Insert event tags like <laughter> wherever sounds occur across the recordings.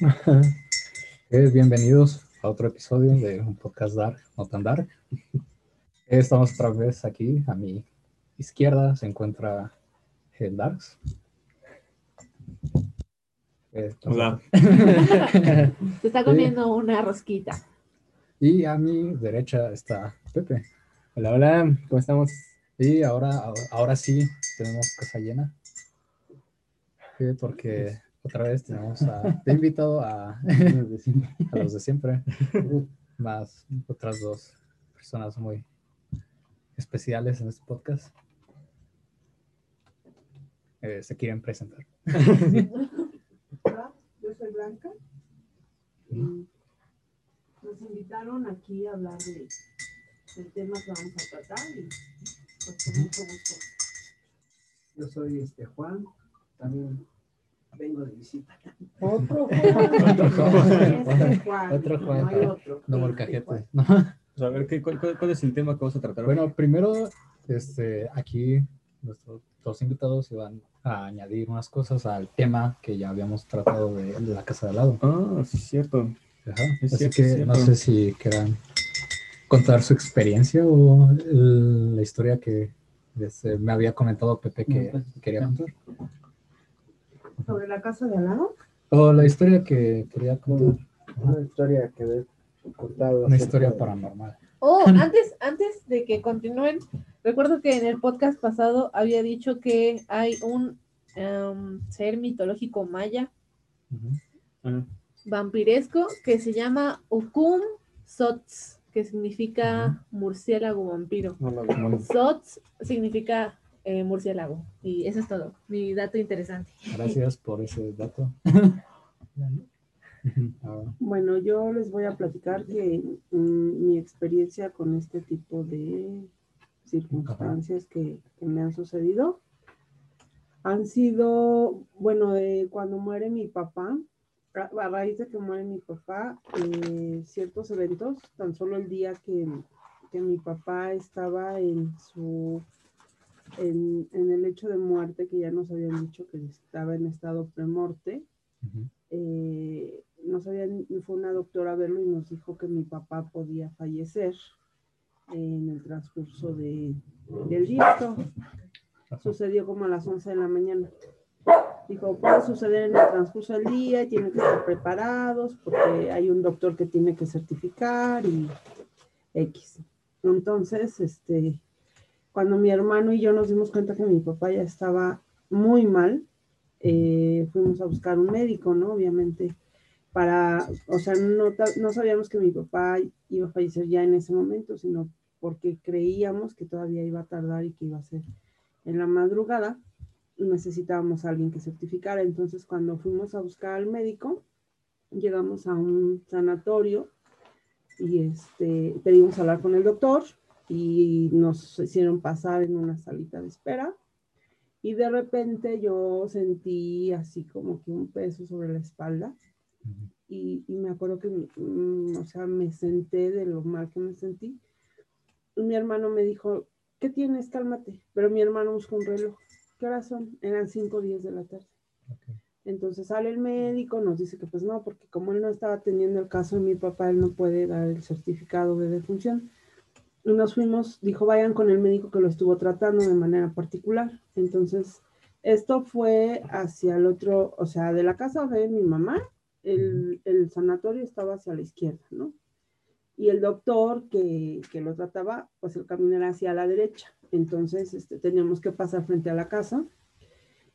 <laughs> Eh, bienvenidos a otro episodio de un podcast dark, no tan dark. Eh, <laughs> estamos otra vez aquí, a mi izquierda se encuentra el Darks. Eh, Hola. <laughs> Se está comiendo una rosquita. Y a mi derecha está Pepe. Hola, hola, ¿cómo estamos? Y ahora, ahora sí tenemos casa llena. Sí, porque otra vez tenemos a, <laughs> te he invitado a, a los de siempre, más otras dos personas muy especiales en este podcast. Eh, se quieren presentar. Hola, <laughs> yo soy Blanca. Y nos invitaron aquí a hablar de, del tema que vamos a tratar y pues con mucho gusto. Yo soy este Juan, también vengo de visita. Otro <laughs> Otro Juan. Este Juan. Otro Juan. No hay otro. No molcajete. ¿no? Pues, a ver, ¿qué, cuál, cuál- es el tema que vamos a tratar? Bueno, primero, este, aquí nuestros dos invitados iban a añadir unas cosas al tema que ya habíamos tratado de, de la casa de al lado. Ah, sí, es cierto. Ajá. Es Así cierto, que cierto. no sé si quieran contar su experiencia o el- la historia que este, me había comentado Pepe que quería contar. Sobre la casa de al lado. O la historia que quería contar. Una historia que he contado. Una historia de- paranormal. Oh, <laughs> antes, antes de que continúen, recuerdo que en el podcast pasado había dicho que hay un em, ser mitológico maya. Ah, vampiresco que se llama Ukum Sots, que significa murciélago vampiro. no. Sots significa eh, murciélago. Y eso es todo. Mi dato interesante. Gracias por ese dato. <laughs> <laughs> Bueno, yo les voy a platicar que mm, mi experiencia con este tipo de circunstancias que, que me han sucedido han sido, bueno, de cuando muere mi papá, a, a raíz de que muere mi papá, eh, ciertos eventos, tan solo el día que, que mi papá estaba en su, en, en el hecho de muerte, que ya nos habían dicho que estaba en estado premorte, ujú. eh, nos habían, fue una doctora a verlo y nos dijo que mi papá podía fallecer en el transcurso de, del día. Esto sucedió como a las 11 de la mañana. Dijo, puede suceder en el transcurso del día, tienen que estar preparados porque hay un doctor que tiene que certificar y X. Entonces, este, cuando mi hermano y yo nos dimos cuenta que mi papá ya estaba muy mal, eh, fuimos a buscar un médico, ¿no? Obviamente, para, o sea, no, sabíamos que mi papá iba a fallecer ya en ese momento, sino porque creíamos que todavía iba a tardar y que iba a ser en la madrugada y necesitábamos a alguien que certificara. Entonces, cuando fuimos a buscar al médico, llegamos a un sanatorio y este, pedimos hablar con el doctor y nos hicieron pasar en una salita de espera. Y de repente yo sentí así como que un peso sobre la espalda y, y me acuerdo que, mm, o sea, me senté de lo mal que me sentí. Y mi hermano me dijo, ¿qué tienes? Cálmate. Pero mi hermano buscó un reloj. ¿Qué horas son? Eran 5 o 10 de la tarde. Entonces sale el médico, nos dice que pues no, porque como él no estaba atendiendo el caso de mi papá, él no puede dar el certificado de defunción. Nos fuimos, dijo, vayan con el médico que lo estuvo tratando de manera particular. Entonces, esto fue hacia el otro, o sea, de la casa de mi mamá, el, el sanatorio estaba hacia la izquierda, ¿no? Y el doctor que, que lo trataba, pues el camino era hacia la derecha. Entonces, este, teníamos que pasar frente a la casa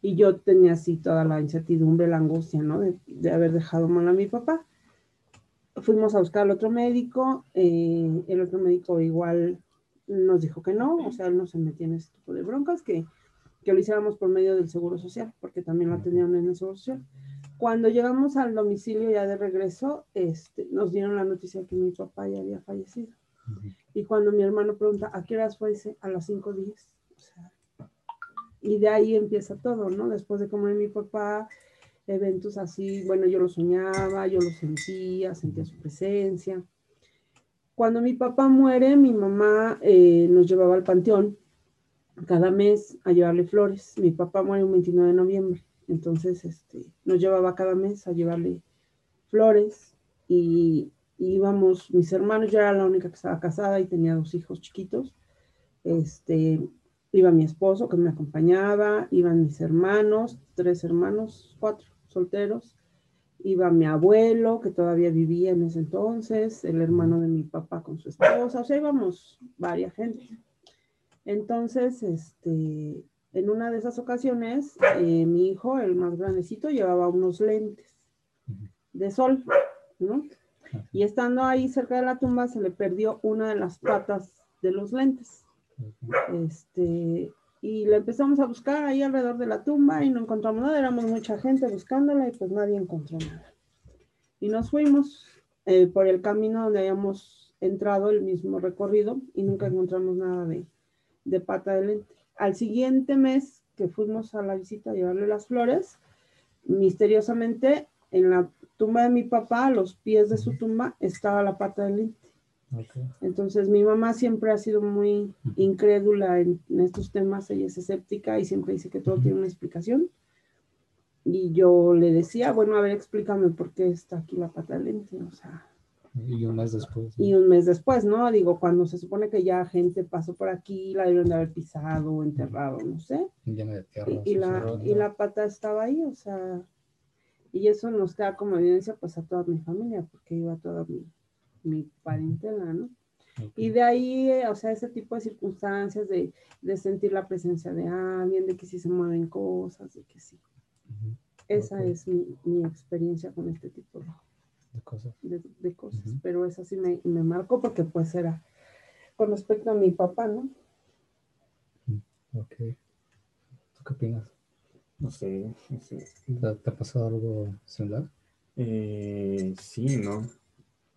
y yo tenía así toda la incertidumbre, la angustia, ¿no? De, de haber dejado mal a mi papá. Fuimos a buscar al otro médico, eh, el otro médico igual nos dijo que no, o sea, él no se metía en ese tipo de broncas, que, que lo hiciéramos por medio del Seguro Social, porque también lo tenían en el Seguro Social. Cuando llegamos al domicilio ya de regreso, este, nos dieron la noticia que mi papá ya había fallecido. Ujú. Y cuando mi hermano pregunta, ¿a qué horas fue ese? A las 5.10. O sea, y de ahí empieza todo, ¿no? Después de comer mi papá, eventos así, bueno, yo lo soñaba, yo lo sentía, sentía su presencia. Cuando mi papá muere, mi mamá eh, nos llevaba al panteón cada mes a llevarle flores. Mi papá muere un 29 de noviembre, entonces este, nos llevaba cada mes a llevarle flores y íbamos, mis hermanos, yo era la única que estaba casada y tenía dos hijos chiquitos. Este, iba mi esposo que me acompañaba, iban mis hermanos, tres hermanos, cuatro solteros, iba mi abuelo que todavía vivía en ese entonces, el hermano de mi papá con su esposa, o sea, íbamos varias gente. Entonces, este, en una de esas ocasiones, eh, mi hijo, el más grandecito, llevaba unos lentes de sol, ¿no? Y estando ahí cerca de la tumba, se le perdió una de las patas de los lentes. Este, y le empezamos a buscar ahí alrededor de la tumba y no encontramos nada, éramos mucha gente buscándola y pues nadie encontró nada. Y nos fuimos eh, por el camino donde habíamos entrado el mismo recorrido y nunca encontramos nada de, de pata de lente. Al siguiente mes que fuimos a la visita a llevarle las flores, misteriosamente en la tumba de mi papá, a los pies de su tumba, estaba la pata de lente. Entonces mi mamá siempre ha sido muy incrédula en, estos temas, ella es escéptica y siempre dice que todo tiene una explicación. Y yo le decía, bueno, a ver, explícame por qué está aquí la pata de lente, o sea. Y un mes después. Y un mes después, ¿no? Digo, cuando se supone que ya gente pasó por aquí, la debieron de haber pisado o enterrado, no sé. de tierra. Y, la, y la pata estaba ahí, o sea, y eso nos da como evidencia pues a toda mi familia, porque iba toda mi, mi parentela, ¿no? Y de ahí, eh, o sea, ese tipo de circunstancias de, de, sentir la presencia de alguien, de que sí se mueven cosas, de que sí. Esa es mi, mi, experiencia con este tipo de, cosas. De, cosas. Pero esa sí me, me, marcó porque pues era con respecto a mi papá, ¿no? Ok. ¿Tú qué opinas? No sé, no sé. ¿Te, ha pasado algo similar? Eh, sí, ¿no?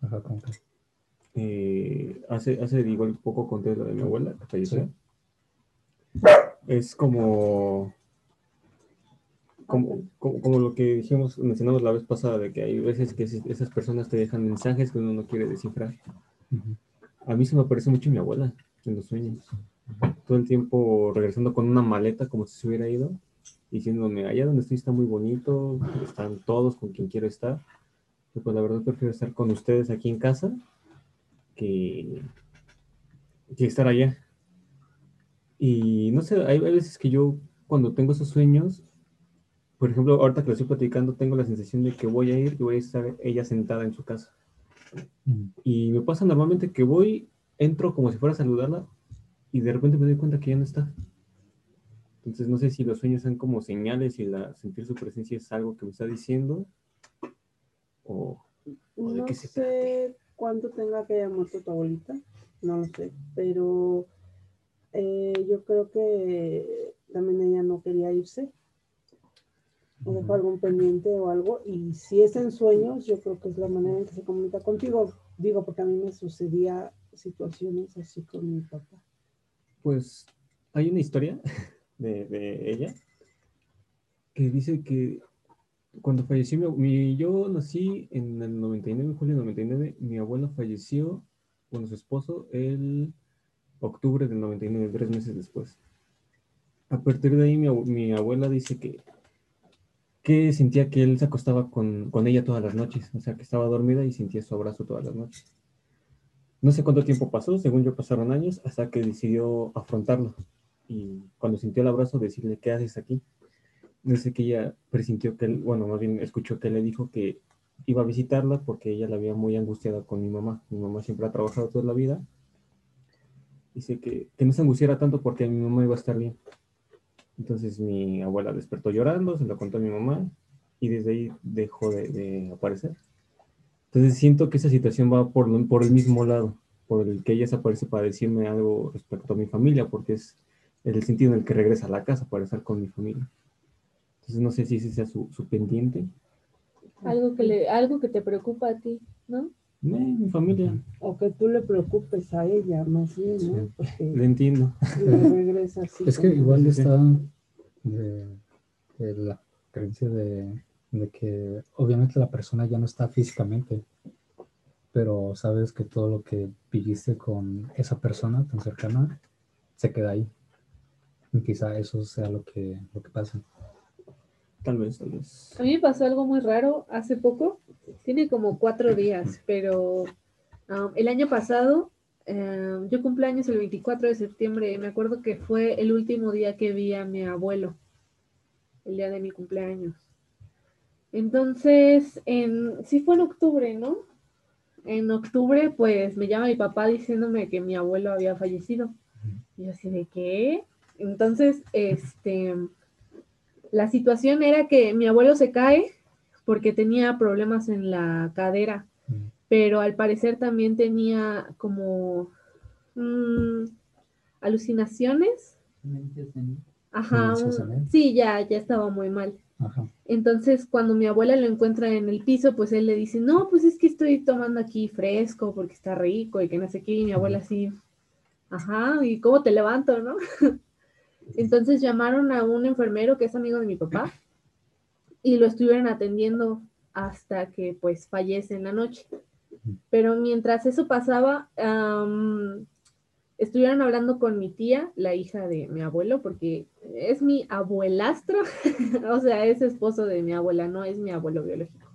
Ajá. Eh, hace, hace, digo, un poco conté lo de mi abuela que falleció. Es como, como, como, lo que dijimos, mencionamos la vez pasada, de que hay veces que esas personas te dejan mensajes que uno no quiere descifrar. A mí se me aparece mucho mi abuela en los sueños. Todo el tiempo regresando con una maleta como si se hubiera ido, diciéndome, allá donde estoy está muy bonito, están todos con quien quiero estar pues la verdad prefiero estar con ustedes aquí en casa que, que estar allá. Y no sé, hay veces que yo cuando tengo esos sueños, por ejemplo, ahorita que lo estoy platicando, tengo la sensación de que voy a ir y voy a estar ella sentada en su casa. Mm. Y me pasa normalmente que voy, entro como si fuera a saludarla y de repente me doy cuenta que ya no está. Entonces no sé si los sueños son como señales y la, sentir su presencia es algo que me está diciendo no sé cuánto tenga que haya muerto tu abuelita, no lo sé, pero eh, yo creo que también ella no quería irse, o dejó algún pendiente o algo, y si es en sueños, yo creo que es la manera en que se comunica contigo, digo, porque a mí me sucedía situaciones así con mi papá. Pues hay una historia <laughs> de, de ella que dice que cuando falleció mi, yo nací en el 99, julio del 99, mi abuelo falleció, bueno, su esposo, el octubre del 99, tres meses después. A partir de ahí mi, mi abuela dice que, que sentía que él se acostaba con, con, ella todas las noches, o sea, que estaba dormida y sentía su abrazo todas las noches. No sé cuánto tiempo pasó, según yo pasaron años, hasta que decidió afrontarlo. Y cuando sintió el abrazo, decirle, ¿qué haces aquí? Sé que ella presintió que, él, bueno, más bien escuchó que le dijo que iba a visitarla porque ella la había muy angustiada con mi mamá. Mi mamá siempre ha trabajado toda la vida. Dice que, que no se angustiara tanto porque mi mamá iba a estar bien. Entonces mi abuela despertó llorando, se lo contó a mi mamá y desde ahí dejó de, aparecer. Entonces siento que esa situación va por, por el mismo lado, por el que ella se aparece para decirme algo respecto a mi familia, porque es el sentido en el que regresa a la casa para estar con mi familia. Entonces no sé si ese sea su, pendiente. Algo que, le, algo que te preocupa a ti, ¿no? mi familia. O que tú le preocupes a ella, más bien, ¿no? le entiendo. es que igual está de, la creencia de, de, que obviamente la persona ya no está físicamente, pero sabes que todo lo que viviste con esa persona tan cercana se queda ahí. Y quizá eso sea lo que, lo que pasa. Tal vez, tal vez. A mí me pasó algo muy raro hace poco, tiene como cuatro días, pero um, el año pasado, um, yo cumpleaños el 24 de septiembre, me acuerdo que fue el último día que vi a mi abuelo, el día de mi cumpleaños. Entonces, en, sí fue en octubre, ¿no? En octubre, pues me llama mi papá diciéndome que mi abuelo había fallecido. Y yo así de qué. Entonces, este, la situación era que mi abuelo se cae porque tenía problemas en la cadera, Mm. pero al parecer también tenía como mm, alucinaciones. Ajá, Sí, un- ya, ya estaba muy mal. Ajá. Entonces, cuando mi abuela lo encuentra en el piso, pues él le dice, no, pues es que estoy tomando aquí fresco porque está rico y que no sé qué, y mi abuela así, ajá, ¿y cómo te levanto, no? <laughs> Entonces llamaron a un enfermero que es amigo de mi papá y lo estuvieron atendiendo hasta que pues fallece en la noche. Pero mientras eso pasaba, estuvieron hablando con mi tía, la hija de mi abuelo, porque es mi abuelastro, <laughs> o sea, es esposo de mi abuela, no es mi abuelo biológico.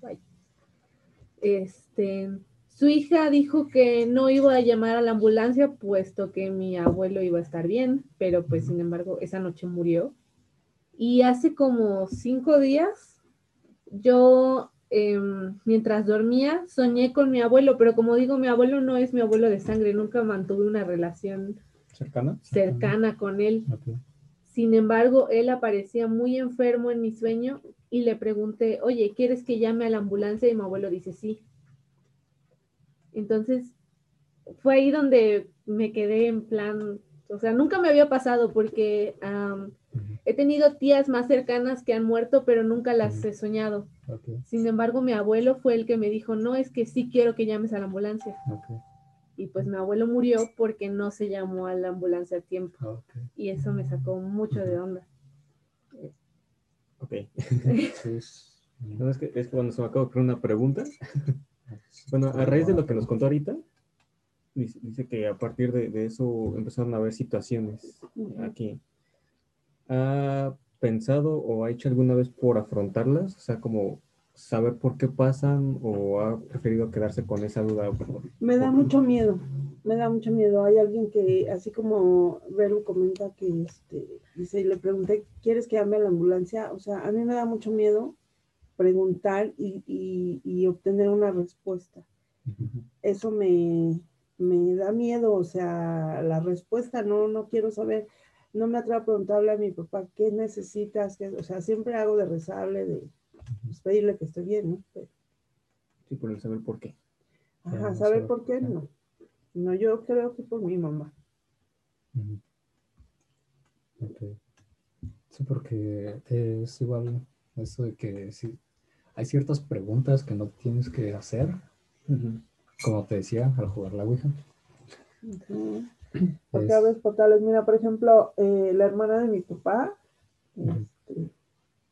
Este, su hija dijo que no iba a llamar a la ambulancia puesto que mi abuelo iba a estar bien, pero pues sin embargo esa noche murió. Y hace como cinco días, yo em, mientras dormía soñé con mi abuelo, pero como digo, mi abuelo no es mi abuelo de sangre, nunca mantuve una relación ¿Cercana? cercana con él. Sin embargo, él aparecía muy enfermo en mi sueño y le pregunté, oye, ¿quieres que llame a la ambulancia? Y mi abuelo dice, sí. Entonces, fue ahí donde me quedé en plan, o sea, nunca me había pasado porque Ujú. he tenido tías más cercanas que han muerto, pero nunca las he soñado. Sin embargo, mi abuelo fue el que me dijo, no, es que sí quiero que llames a la ambulancia. Ok. Y pues mi abuelo murió porque no se llamó a la ambulancia a tiempo. Ok. Y eso me sacó mucho de onda. Ok. <laughs> Sí, es- No, es que, es que cuando se me acaba de una pregunta. <laughs> Bueno, a raíz de lo que nos contó ahorita, dice, dice que a partir de, de eso empezaron a haber situaciones aquí. ¿Ha pensado o ha hecho alguna vez por afrontarlas? O sea, como saber por qué pasan o ha preferido quedarse con esa duda. Me da mucho miedo, me da mucho miedo. Hay alguien que, así como Vero comenta que, este, dice, le pregunté, ¿quieres que llame a la ambulancia? O sea, a mí me da mucho miedo preguntar y, y- y obtener una respuesta. Eso me, me da miedo, o sea, la respuesta, no, no quiero saber, no me atrevo a preguntarle a mi papá qué necesitas, qué- o sea, siempre hago de rezarle, de pues, pedirle que esté bien, ¿no? Pero, Sí, por el saber por qué. ajá, saber por qué no. No, yo creo que por mi mamá. Ok. Sí, porque es igual eso de que sí, hay ciertas preguntas que no tienes que hacer, como te decía, al jugar la Ouija. Porque Es- a veces portales, mira, por ejemplo, eh, la hermana de mi papá, este,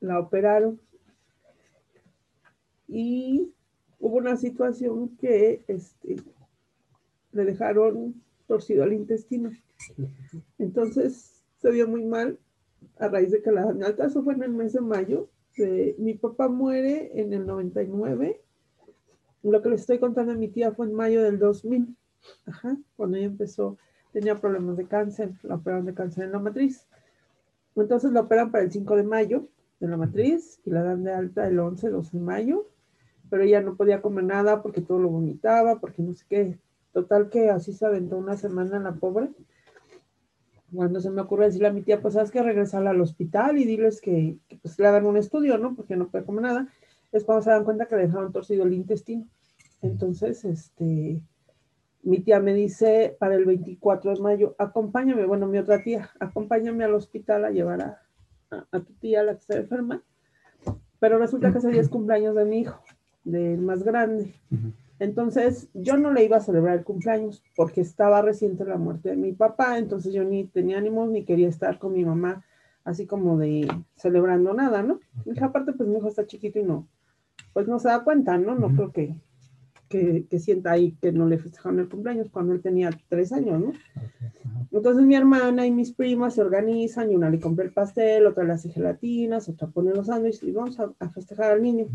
la operaron y hubo una situación que este, le dejaron torcido el intestino. Entonces se vio muy mal a raíz de que la alta, eso fue en el mes de mayo. Eh, mi papá muere en el 99. Lo que les estoy contando a mi tía fue en mayo del 2000. Ajá, cuando ella empezó, tenía problemas de cáncer, la operaron de cáncer en la matriz. Entonces la operan para el 5 de mayo de la matriz y la dan de alta el 11, 12 de mayo, pero ella no podía comer nada porque todo lo vomitaba, porque no sé qué. Total que así se aventó una semana la pobre. Cuando se me ocurre decirle a mi tía, pues sabes que regresarla al hospital y diles que, pues le hagan un estudio, ¿no? Porque no puede comer nada. Es cuando se dan cuenta que le dejaron torcido el intestino. Entonces, este, mi tía me dice para el 24 de mayo, acompáñame, bueno, mi otra tía, acompáñame al hospital a llevar a, a, tu tía, la que está enferma. Pero resulta que ese día es cumpleaños de mi hijo, del más grande. Entonces, yo no le iba a celebrar el cumpleaños porque estaba reciente la muerte de mi papá, entonces yo ni tenía ánimos ni quería estar con mi mamá así como de celebrando nada, ¿no? Mi hija, aparte, pues mi hijo está chiquito y no, pues no se da cuenta, ¿no? No creo que, que, que sienta ahí que no le festejaron el cumpleaños cuando él tenía tres años, ¿no? Entonces mi hermana y mis primas se organizan y una le compra el pastel, otra le hace gelatinas, otra pone los sándwiches y vamos a, a festejar al niño.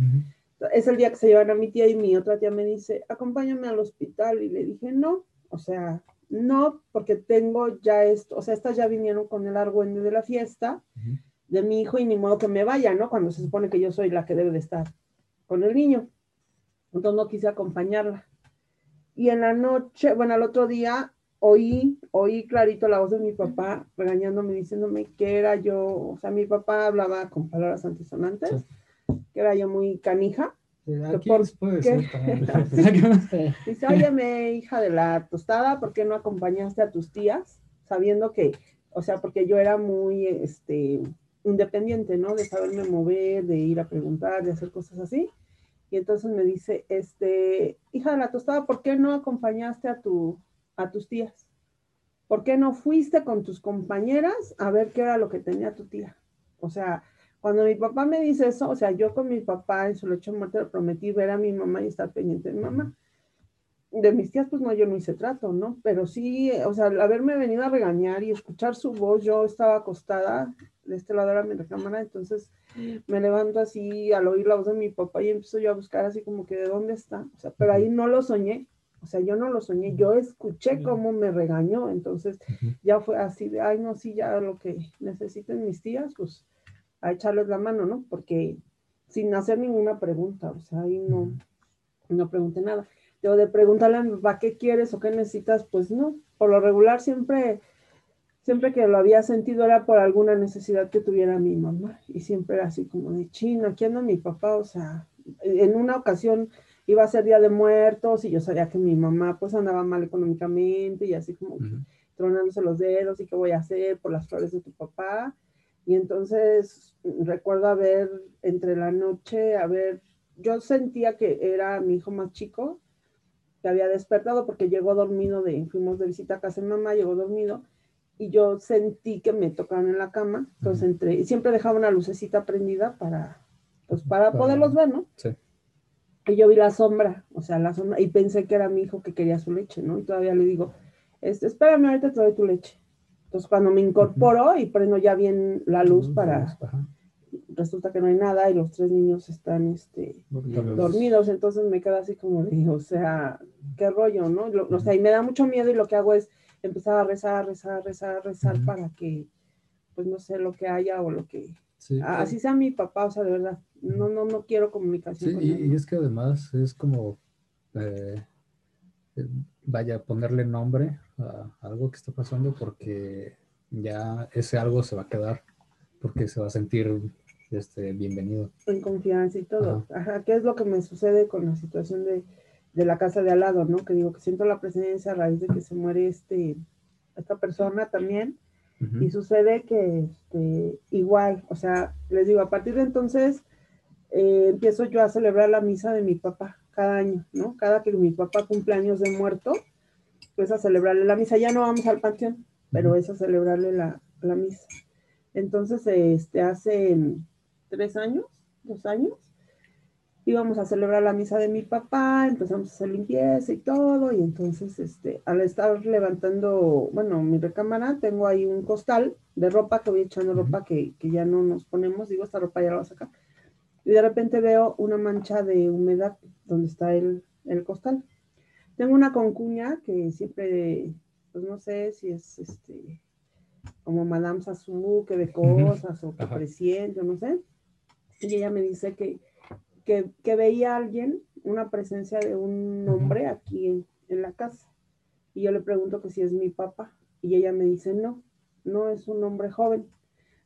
Es el día que se llevan a mi tía y mi otra tía me dice, acompáñame al hospital. Y le dije, no, o sea, no, porque tengo ya esto, o sea, estas ya vinieron con el argüende de la fiesta de mi hijo y ni modo que me vaya, ¿no? Cuando se supone que yo soy la que debe de estar con el niño. Entonces no quise acompañarla. Y en la noche, bueno, al otro día oí, oí clarito la voz de mi papá regañándome, diciéndome que era yo, o sea, mi papá hablaba con palabras antisonantes, que era yo muy canija. Aquí por puede qué? ser también. <laughs> <laughs> Dice, óyeme, hija de la tostada, ¿por qué no acompañaste a tus tías? Sabiendo que, o sea, porque yo era muy, este, independiente, ¿no? De saberme mover, de ir a preguntar, de hacer cosas así. Y entonces me dice, este, hija de la tostada, ¿por qué no acompañaste a, tu, a tus tías? ¿Por qué no fuiste con tus compañeras a ver qué era lo que tenía tu tía? O sea, cuando mi papá me dice eso, o sea, yo con mi papá en su lecho de muerte le prometí ver a mi mamá y estar pendiente de mi mamá. De mis tías, pues no, yo no hice trato, ¿no? Pero sí, o sea, al haberme venido a regañar y escuchar su voz, yo estaba acostada, de este lado era mi recámara, entonces me levanto así al oír la voz de mi papá y empiezo yo a buscar así como que de dónde está, o sea, pero ahí no lo soñé, o sea, yo no lo soñé, yo escuché cómo me regañó, entonces ya fue así de, ay, no, sí, ya lo que necesiten mis tías, pues a echarles la mano, ¿no? Porque sin hacer ninguna pregunta, o sea, ahí no, no pregunté nada. Yo de preguntarle a mi papá qué quieres o qué necesitas, pues no, por lo regular siempre, siempre que lo había sentido era por alguna necesidad que tuviera mi mamá y siempre era así como de chino, aquí anda mi papá, o sea, en una ocasión iba a ser Día de Muertos y yo sabía que mi mamá pues andaba mal económicamente y así como Ujú. tronándose los dedos y qué voy a hacer por las flores de tu papá. Y entonces recuerdo haber, entre la noche, haber, yo sentía que era mi hijo más chico, que había despertado porque llegó dormido de, fuimos de visita a casa de mamá, llegó dormido, y yo sentí que me tocaron en la cama, entonces entré, y siempre dejaba una lucecita prendida para, pues para Para- poderlos ver, ¿no? Sí. Y yo vi la sombra, o sea, la sombra, y pensé que era mi hijo que quería su leche, ¿no? Y todavía le digo, este, espérame, ahorita te doy tu leche. Entonces, cuando me incorporo y prendo ya bien la luz para, resulta que no hay nada y los tres niños están, este, dormidos, entonces me quedo así como de, o sea, qué rollo, ¿no? Lo- o sea, y me da mucho miedo y lo que hago es empezar a rezar, rezar, rezar, rezar para que, pues no sé, lo que haya o lo que, Sí, así sea mi papá, o sea, de verdad, no, no, no quiero comunicación Sí, con y, él. y es que además es como, eh, vaya, ponerle nombre algo que está pasando porque ya ese algo se va a quedar, porque se va a sentir este, bienvenido. en confianza y todo. Ajá, ¿qué es lo que me sucede con la situación de, de la casa de al lado, no? Que digo que siento la presencia a raíz de que se muere este, esta persona también. Y sucede que este, igual, o sea, les digo, a partir de entonces eh, empiezo yo a celebrar la misa de mi papá cada año, ¿no? Cada que mi papá cumple años de muerto, pues a celebrarle la misa. Ya no vamos al panteón, pero es a celebrarle la, la misa. Entonces, este, hace tres años, dos años, íbamos a celebrar la misa de mi papá, empezamos a hacer limpieza y todo, y entonces, este, al estar levantando, bueno, mi recámara, tengo ahí un costal de ropa que voy echando ropa que, que ya no nos ponemos, digo, esta ropa ya la voy a sacar, y de repente veo una mancha de humedad donde está el, el costal. Tengo una concuña que siempre, pues no sé si es este como Madame Sassou, que ve cosas o que Ajá. presiente, no sé. Y ella me dice que, que, que veía a alguien, una presencia de un hombre aquí en, en la casa. Y yo le pregunto que si es mi papá. Y ella me dice, no, no es un hombre joven.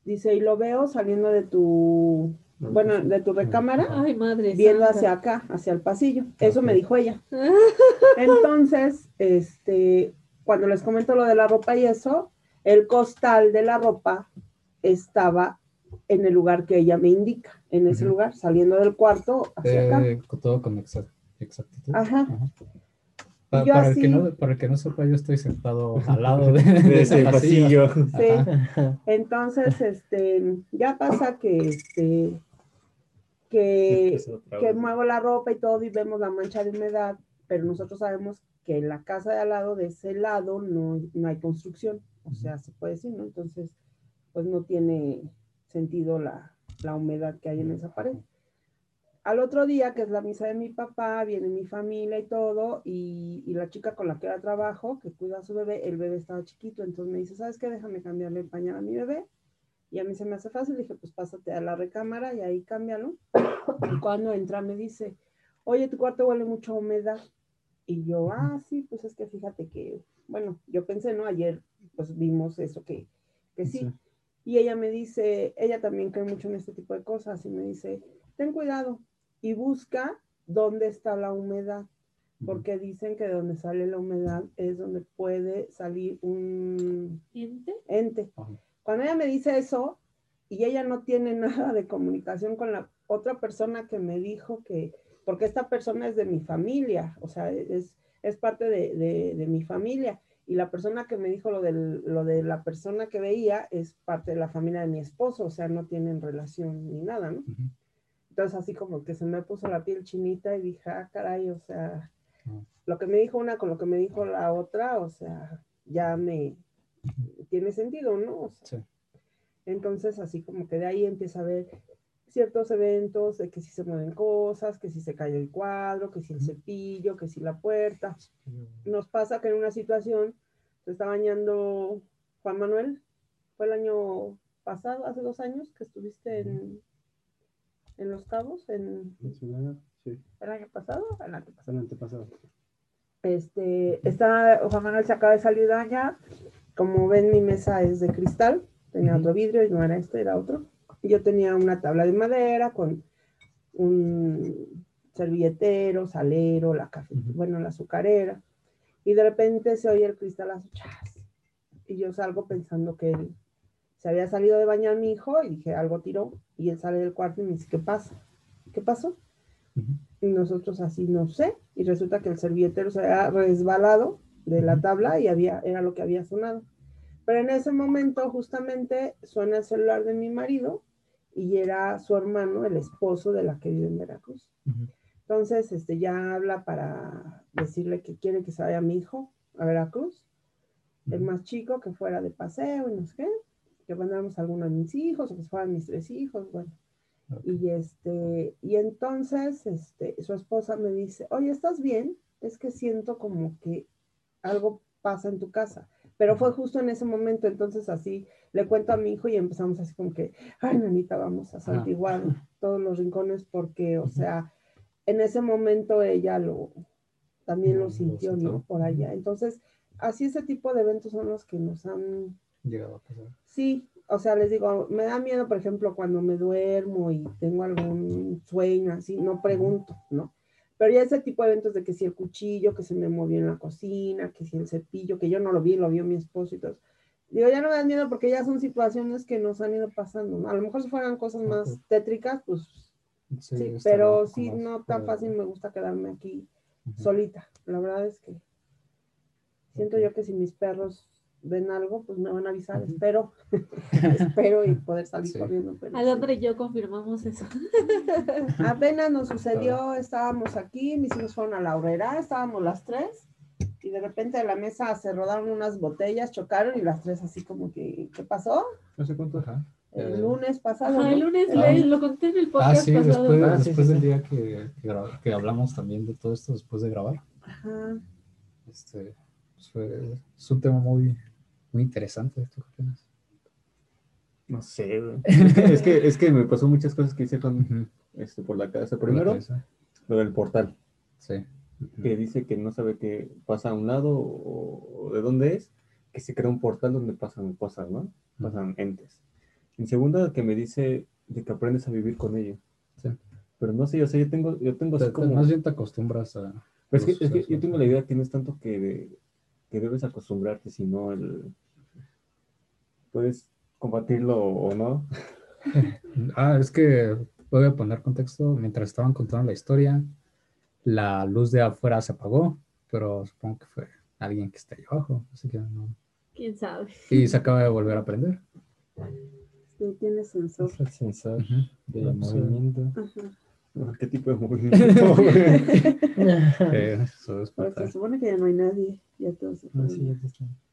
Dice, y lo veo saliendo de tu, bueno, de tu recámara, Ay, madre. viendo santa. hacia acá, hacia el pasillo. Eso me dijo ella. <laughs> Entonces, este, cuando les comento lo de la ropa y eso, el costal de la ropa estaba en el lugar que ella me indica, en ese lugar, saliendo del cuarto hacia acá. Eh, con todo con exa- exactitud. Ajá. Pa- Y yo para, el que no, para el que no sepa, yo estoy sentado <laughs> al lado de, De de ese pasillo. Sí. Ajá. Entonces, este, ya pasa que, este, que, que muevo la ropa y todo y vemos la mancha de humedad, pero nosotros sabemos que en la casa de al lado, de ese lado, no, no hay construcción. o sea, se puede decir, ¿no? Entonces, pues no tiene sentido la, la humedad que hay en esa pared. Al otro día, que es la misa de mi papá, viene mi familia y todo, y, y la chica con la que ahora trabajo, que cuida a su bebé, el bebé estaba chiquito, entonces me dice, ¿sabes qué? Déjame cambiarle el pañal a mi bebé. Y a mí se me hace fácil, dije, pues pásate a la recámara y ahí cámbialo. Y cuando entra me dice, oye, tu cuarto huele mucho a humedad. Y yo, ah, sí, pues es que fíjate que, bueno, yo pensé, ¿no? Ayer pues vimos eso que, que sí. Sí. Y ella me dice, ella también cree mucho en este tipo de cosas y me dice, ten cuidado y busca dónde está la humedad, porque dicen que de donde sale la humedad es donde puede salir un ¿Ente? ente. Ajá. Cuando ella me dice eso y ella no tiene <laughs> nada de comunicación con la otra persona que me dijo que, porque esta persona es de mi familia, o sea, es, es parte de, de- de mi familia. Y la persona que me dijo lo, del, lo de la persona que veía es parte de la familia de mi esposo, o sea, no tienen relación ni nada, ¿no? Entonces así como que se me puso la piel chinita y dije, ah, caray, o sea, Ah. lo que me dijo una con lo que me dijo la otra, o sea, ya me tiene sentido, ¿no? O sea, Sí. entonces, así como que de ahí empieza a ver ciertos eventos de que si se mueven cosas, que si se cae el cuadro, que si el cepillo, que si la puerta. Nos pasa que en una situación se está bañando Juan Manuel, fue el año pasado, hace dos años que estuviste en, en Los Cabos, en. Sí, el año pasado, el antepasado. el antepasado. Este, está, Juan Manuel se acaba de salir de allá. Como ven, mi mesa es de cristal. Tenía Ujú. otro vidrio y no era este, era otro. Yo tenía una tabla de madera con un servilletero, salero, la café, Ujú. bueno, la azucarera. Y de repente se oye el cristalazo, chas. Y yo salgo pensando que él se había salido de bañar mi hijo y dije, algo tiró. Y él sale del cuarto y me dice, ¿qué pasa? ¿Qué pasó? Ujú. Y nosotros así no sé, y resulta que el servilletero se había resbalado de la tabla y había, era lo que había sonado. Pero en ese momento justamente suena el celular de mi marido y era su hermano, el esposo de la que vive en Veracruz. Entonces, este, ya habla para decirle que quiere que se vaya mi hijo a Veracruz, el Ujú. más chico, que fuera de paseo y no sé qué, que mandáramos a alguno de mis hijos o que se fueran mis tres hijos, bueno. Y este, y entonces este, su esposa me dice, oye, ¿estás bien? Es que siento como que algo pasa en tu casa. Pero fue justo en ese momento, entonces así le cuento a mi hijo y empezamos así como que, ay, nanita, vamos a santiguar todos los rincones porque, o sea, en ese momento ella lo, también Lo- sintió. ¿no? Por allá. Entonces, así ese tipo de eventos son los que nos han Llegado a pasar. Sí, o sea, les digo, me da miedo, por ejemplo, cuando me duermo y tengo algún sueño así, no pregunto, ¿no? Pero ya ese tipo de eventos de que si el cuchillo que se me movió en la cocina, que si el cepillo, que yo no lo vi, lo vio mi esposo y todo. Digo, ya no me da miedo porque ya son situaciones que nos han ido pasando. A lo mejor si fueran cosas más tétricas, pues sí, pero sí, no tan fácil me gusta quedarme aquí solita. La verdad es que siento yo que si mis perros ven algo, pues me van a avisar. Espero, <laughs> espero y poder salir Sí. corriendo. pero sí. Alondra y yo confirmamos eso. <laughs> Apenas nos sucedió, estábamos aquí, mis hijos fueron a la horrera, estábamos las tres y de repente de la mesa se rodaron unas botellas, chocaron y las tres así como que, ¿qué pasó? ¿Hace cuánto? Ajá. El Eh, lunes pasado. Ajá, el ¿no? lunes Ah. le- lo conté en el Ah, podcast sí, pasado. después, Ah, sí, después sí, del sí. día que, que, hablamos también de todo esto, después de grabar. Ajá. Este, pues fue- es un tema muy, muy interesante. ¿Tú qué opinas? No sé, güey. Es <laughs> que, es que, es que me pasó muchas cosas que hice con, este, por la casa. La Primero, cabeza. lo del portal, Sí. que dice que no sabe qué pasa a un lado o, o de dónde es, que se crea un portal donde pasan cosas, ¿no? Pasan entes. En segunda, que me dice de que aprendes a vivir con ello. Sí. Pero no sé, o sea, yo tengo, yo tengo así Te- te- como... Más bien te acostumbras a. Pero es que, es que yo tengo la idea que no es tanto que, que debes acostumbrarte, sino el... Puedes combatirlo o no. <laughs> Ah, es que voy a poner contexto. Mientras estaban contando la historia, la luz de afuera se apagó, pero supongo que fue alguien que está ahí abajo. Así que no. ¿Quién sabe? Y se acaba de volver a prender. Sí, tiene sensor. el sensor Ujú. de Ah, pues, movimiento. Ajá. ¿Qué tipo de movimiento? Eh, <laughs> <laughs> eso es fatal. se supone que ya no hay nadie, ya todos se Ah, sí, ya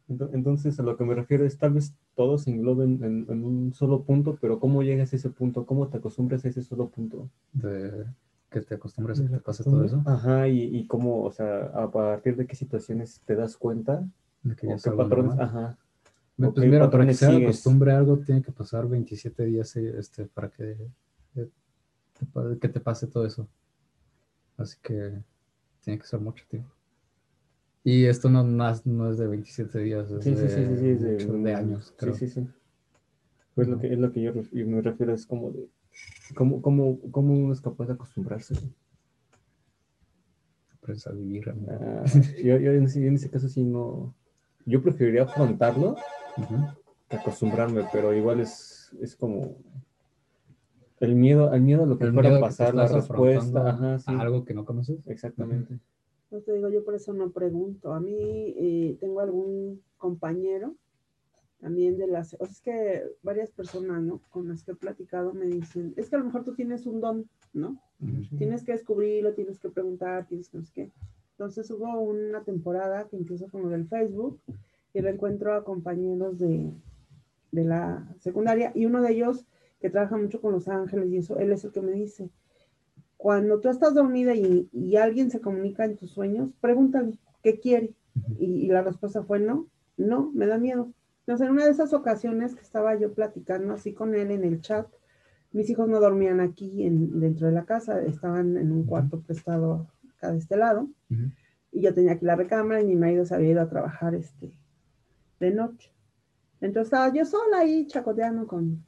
Entonces, a lo que me refiero es tal vez todo se englobe en, en- en un solo punto, pero ¿cómo llegas a ese punto? ¿Cómo te acostumbras a ese solo punto? De que te acostumbres a que te pase todo eso. Ajá, y, y cómo, o sea, a partir de qué situaciones te das cuenta De que o ya qué es algo patrones, normal. ajá. Pues o qué mira, para que se acostumbre a algo, tiene que pasar 27 días eh, este, para que, eh, que te pase todo eso. Así que tiene que ser mucho tiempo. Y esto no, más, no es de 27 días, es Sí, sí, de, sí, sí, sí, es de, años, creo. Sí, sí, sí. Pues lo que, es lo que yo me refiero, es como de, ¿cómo, cómo, cómo uno es capaz de acostumbrarse? Aprendes a vivir. Ah, yo, yo en, ese, en ese caso sí no, yo preferiría afrontarlo Ujú. que acostumbrarme, pero igual es, es como el miedo, al miedo a lo que El fuera a pasar, la respuesta, afrontando ajá, sí, a algo que no conoces. exactamente. No te digo, yo por eso no pregunto. A mí eh, tengo algún compañero también de las, o sea, es que varias personas, ¿no? Con las que he platicado me dicen, es que a lo mejor tú tienes un don, ¿no? Tienes que descubrirlo, tienes que preguntar, tienes que no sé qué. Entonces hubo una temporada que empiezo con lo del Facebook y reencuentro a compañeros de, de la secundaria y uno de ellos que trabaja mucho con Los Ángeles y eso, él es el que me dice, cuando tú estás dormida y, y alguien se comunica en tus sueños, pregúntale qué quiere. Y, y la respuesta fue no, no, me da miedo. Entonces, en una de esas ocasiones que estaba yo platicando así con él en el chat, mis hijos no dormían aquí en- dentro de la casa, estaban en un cuarto prestado acá de este lado, y yo tenía aquí la recámara y mi marido se había ido a trabajar este, de noche. Entonces estaba yo sola ahí chacoteando con.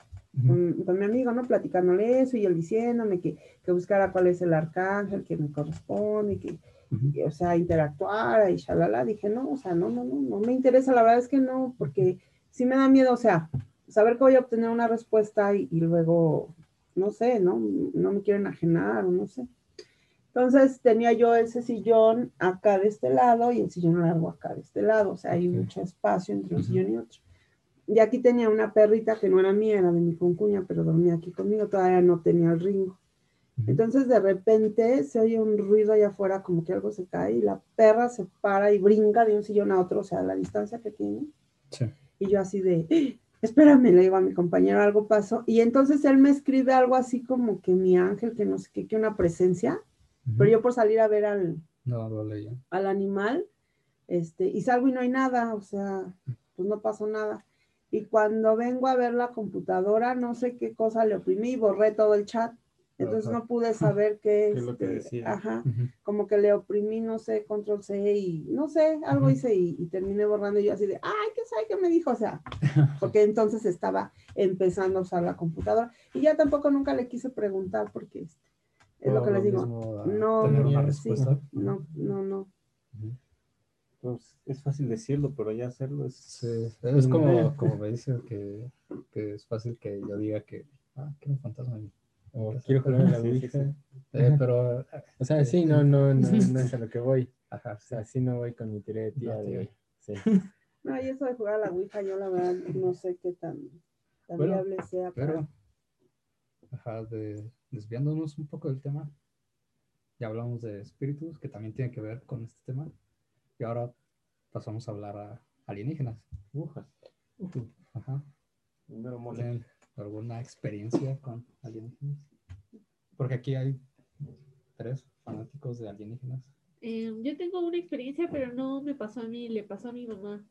Con, con mi amigo, ¿no? Platicándole eso y él diciéndome que, que buscara cuál es el arcángel que me corresponde y que, y, o sea, interactuara y shalala. Dije, no, o sea, no, no, no, no me interesa, la verdad es que no, porque sí me da miedo, o sea, saber que voy a obtener una respuesta y, y luego, no sé, ¿no? No me quiero enajenar o no sé. Entonces tenía yo ese sillón acá de este lado y el sillón largo acá de este lado, o sea, hay mucho espacio entre un sillón y otro. Y aquí tenía una perrita que no era mía, era de mi concuña, pero dormía aquí conmigo, todavía no tenía el ringo. Entonces de repente se oye un ruido allá afuera, como que algo se cae y la perra se para y brinca de un sillón a otro, o sea, la distancia que tiene. Sí. Y yo así de, "¡Ah! espérame, le digo a mi compañero, algo pasó. Y entonces él me escribe algo así como que mi ángel, que no sé qué, que una presencia, pero yo por salir a ver al, No, no leí. al animal, este, y salgo y no hay nada, o sea, pues no pasó nada. Y cuando vengo a ver la computadora, no sé qué cosa le oprimí borré todo el chat. Entonces Ajá. no pude saber qué, ¿Qué es lo que decía? ajá, como que le oprimí, no sé, control C y no sé, algo hice y, y terminé borrando y yo así de, ay, ¿qué sabe qué me dijo? O sea, <laughs> porque entonces estaba empezando a usar la computadora y ya tampoco nunca le quise preguntar porque este, es lo que les digo, mismo, no, no, sí, no, no, no. Pues, es fácil decirlo, pero ya hacerlo es... Sí, es como, como me dicen que, que es fácil que yo diga que, ah, quiero un fantasma. O quiero jugar a la Sí, <laughs> sí, sí. Ouija. Eh, pero, O sea, sí, no, no, no, no <laughs> es a lo que voy. ajá, O sea, sí no voy con mi teoría de tía No, de hoy. Sí. <laughs> No, y eso de jugar a la Ouija, yo la verdad no sé qué tan, tan Bueno, viable sea. para- Pero, ajá, de, desviándonos un poco del tema, ya hablamos de espíritus, que también tiene que ver con este tema, y ahora pasamos a hablar a alienígenas. Ujas. ¿Tienen alguna experiencia con alienígenas? Porque aquí hay tres fanáticos de alienígenas. Eh, yo tengo una experiencia, pero no me pasó a mí, le pasó a mi mamá.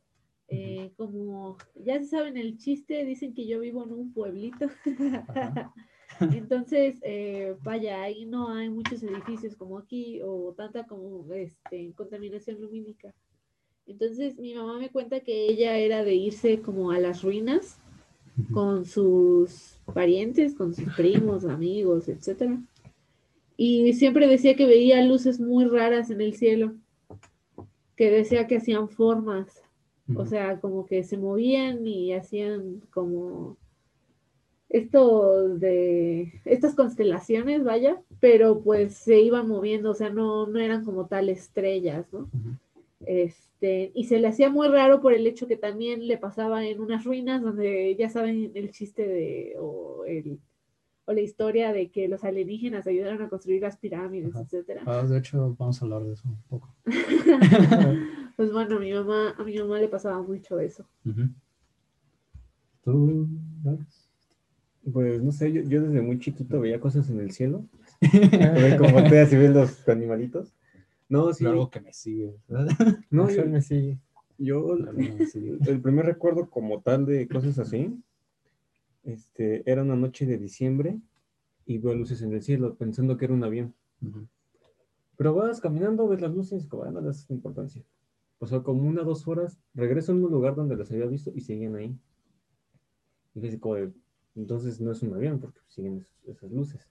Eh, Como ya se saben el chiste, dicen que yo vivo en un pueblito. <laughs> Entonces, eh, vaya, ahí no hay muchos edificios como aquí o tanta como este, contaminación lumínica. Entonces, mi mamá me cuenta que ella era de irse como a las ruinas con sus parientes, con sus primos, amigos, etcétera. Y siempre decía que veía luces muy raras en el cielo, que decía que hacían formas, o sea, como que se movían y hacían como esto de estas constelaciones, vaya, pero pues se iban moviendo, o sea, no, no eran como tal estrellas, ¿no? Este, y se le hacía muy raro por el hecho que también le pasaba en unas ruinas donde ya saben el chiste de, o, el, o la historia de que los alienígenas ayudaron a construir las pirámides, Ajá. etcétera. Ah, de hecho, vamos a hablar de eso un poco. <laughs> Pues bueno, a mi mamá, a mi mamá le pasaba mucho eso. ¿Tú, Alex? Pues no sé, yo, yo desde muy chiquito veía cosas en el cielo. <laughs> A cómo volteas y ves los animalitos. No, sí. Algo que me sigue. <laughs> No, yo, me sigue. yo el primer recuerdo como tal de cosas así, este, era una noche de diciembre y veo luces en el cielo pensando que era un avión. Ujú. Pero vas caminando, ves las luces, como "Ah, no le das importancia. Pasó como una dos horas, regreso en un lugar donde las había visto y seguían ahí. Y dije, como de, entonces no es un avión porque siguen es- esas luces.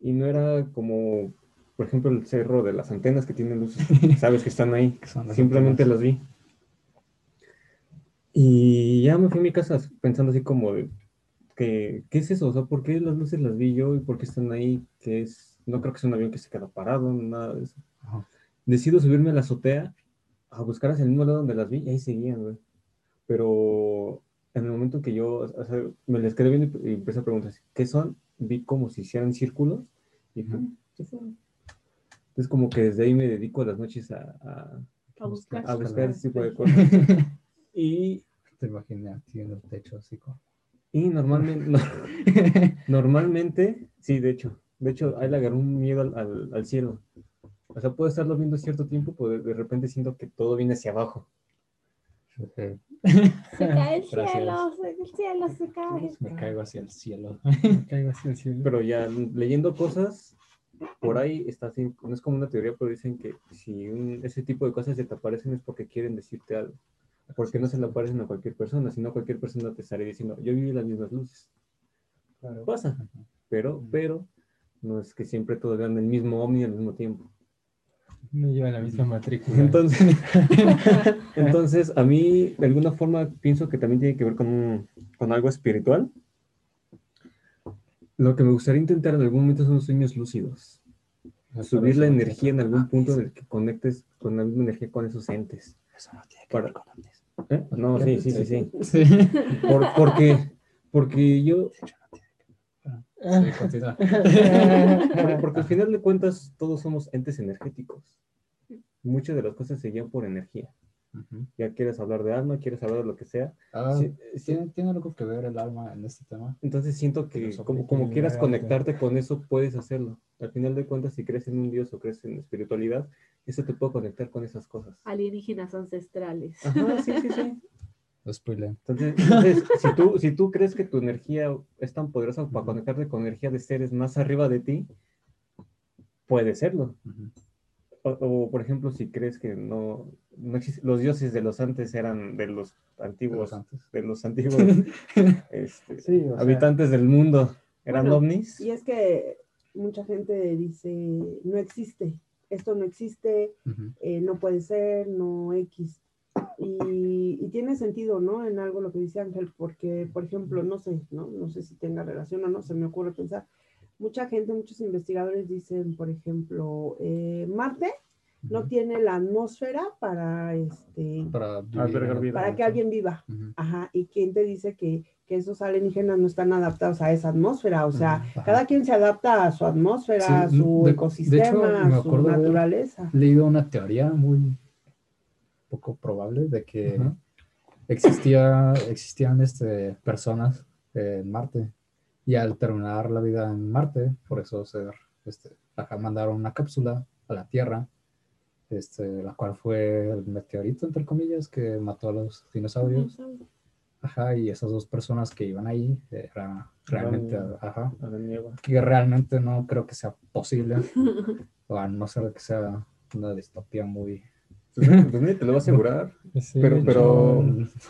Y no era como, por ejemplo, el cerro de las antenas que tienen luces, <laughs> sabes que están ahí. Las Simplemente antenas. las vi. Y ya me fui a mi casa pensando así como de, que, ¿qué es eso? O sea, ¿por qué las luces las vi yo y por qué están ahí? Que es, no creo que sea un avión que se queda parado, nada de eso. Ajá. Decido subirme a la azotea a buscar hacia el mismo lado donde las vi y ahí seguían, güey. Pero en el momento que yo o sea, me les quedé viendo y empecé a preguntar, ¿qué son? Vi como si hicieran círculos y se fueron. Entonces como que desde ahí me dedico a las noches a, a, A buscar. a buscar ese tipo de <laughs> cosas. Y, Te imaginé aquí en el techo, así como. y normalmente, no- <laughs> normalmente, sí, de hecho, de hecho, ahí le agarró un miedo al, al, al cielo. O sea, puedo estarlo viendo cierto tiempo, pero de, de repente siento que todo viene hacia abajo. Se cae el Gracias. cielo, el cielo se cae. Me caigo hacia el cielo. Caigo así al cielo. Pero ya leyendo cosas, por ahí está así, no es como una teoría, pero dicen que si un- ese tipo de cosas se te aparecen es porque quieren decirte algo. Porque no se le aparecen a cualquier persona, sino cualquier persona te estaría diciendo, yo viví las mismas luces. Claro. Pasa, pero, pero, no es que siempre todos vean el mismo ovni al mismo tiempo. No lleva la misma matrícula. Entonces, <laughs> entonces, a mí, de alguna forma, pienso que también tiene que ver con, con algo espiritual. Lo que me gustaría intentar en algún momento son los sueños lúcidos. Subir la energía en algún punto en el que conectes con la misma energía con esos entes. Eso no tiene que Para- ver con ovnis. ¿Eh? No, sí, sí, sí, sí. Sí. Por- porque, porque yo, Sí, continúa. porque, <laughs> porque al final de cuentas todos somos entes energéticos. Muchas de las cosas se guían por energía. Ya quieres hablar de alma, quieres hablar de lo que sea. Ah, Sí, sí. ¿tiene, ¿Tiene algo que ver el alma en este tema? Entonces siento que como, quieras arte. conectarte con eso, puedes hacerlo. Al final de cuentas, si crees en un Dios o crees en espiritualidad, eso te puede conectar con esas cosas. Alienígenas ancestrales. Ajá, sí, sí, sí. <laughs> Entonces, entonces, <laughs> si, tú, si tú crees que tu energía es tan poderosa para conectarte con energía de seres más arriba de ti, puede serlo. O, o, por ejemplo, si crees que no, no existe, los dioses de los antes eran de los De antiguos, los antes. de los antiguos <laughs> este, Sí, o sea, habitantes del mundo, eran Bueno, ovnis. Y es que mucha gente dice, no existe, esto no existe, eh, no puede ser, no X. Y, y tiene sentido, ¿no? En algo lo que dice Ángel, porque, por ejemplo, no sé, ¿no? No sé si tenga relación o no, se me ocurre pensar. Mucha gente, muchos investigadores dicen, por ejemplo, eh, Marte no tiene la atmósfera para, este, Para, vida. para que alguien viva. Ajá, y quién te dice que, que esos alienígenas no están adaptados a esa atmósfera, o sea, cada quien se adapta a su atmósfera, Sí, a su de- de ecosistema, hecho, me a su naturaleza. He leído una teoría muy poco probable de que existía, existían este, personas en Marte. Y al terminar la vida en Marte, por eso se este, ajá, mandaron una cápsula a la Tierra, este, la cual fue el meteorito, entre comillas, que mató a los dinosaurios. Ajá, y esas dos personas que iban ahí eran realmente, ajá, que realmente no creo que sea posible, <laughs> o a no ser que sea una distopía muy... Pues, pues te lo va a asegurar. Sí, Pero- pero-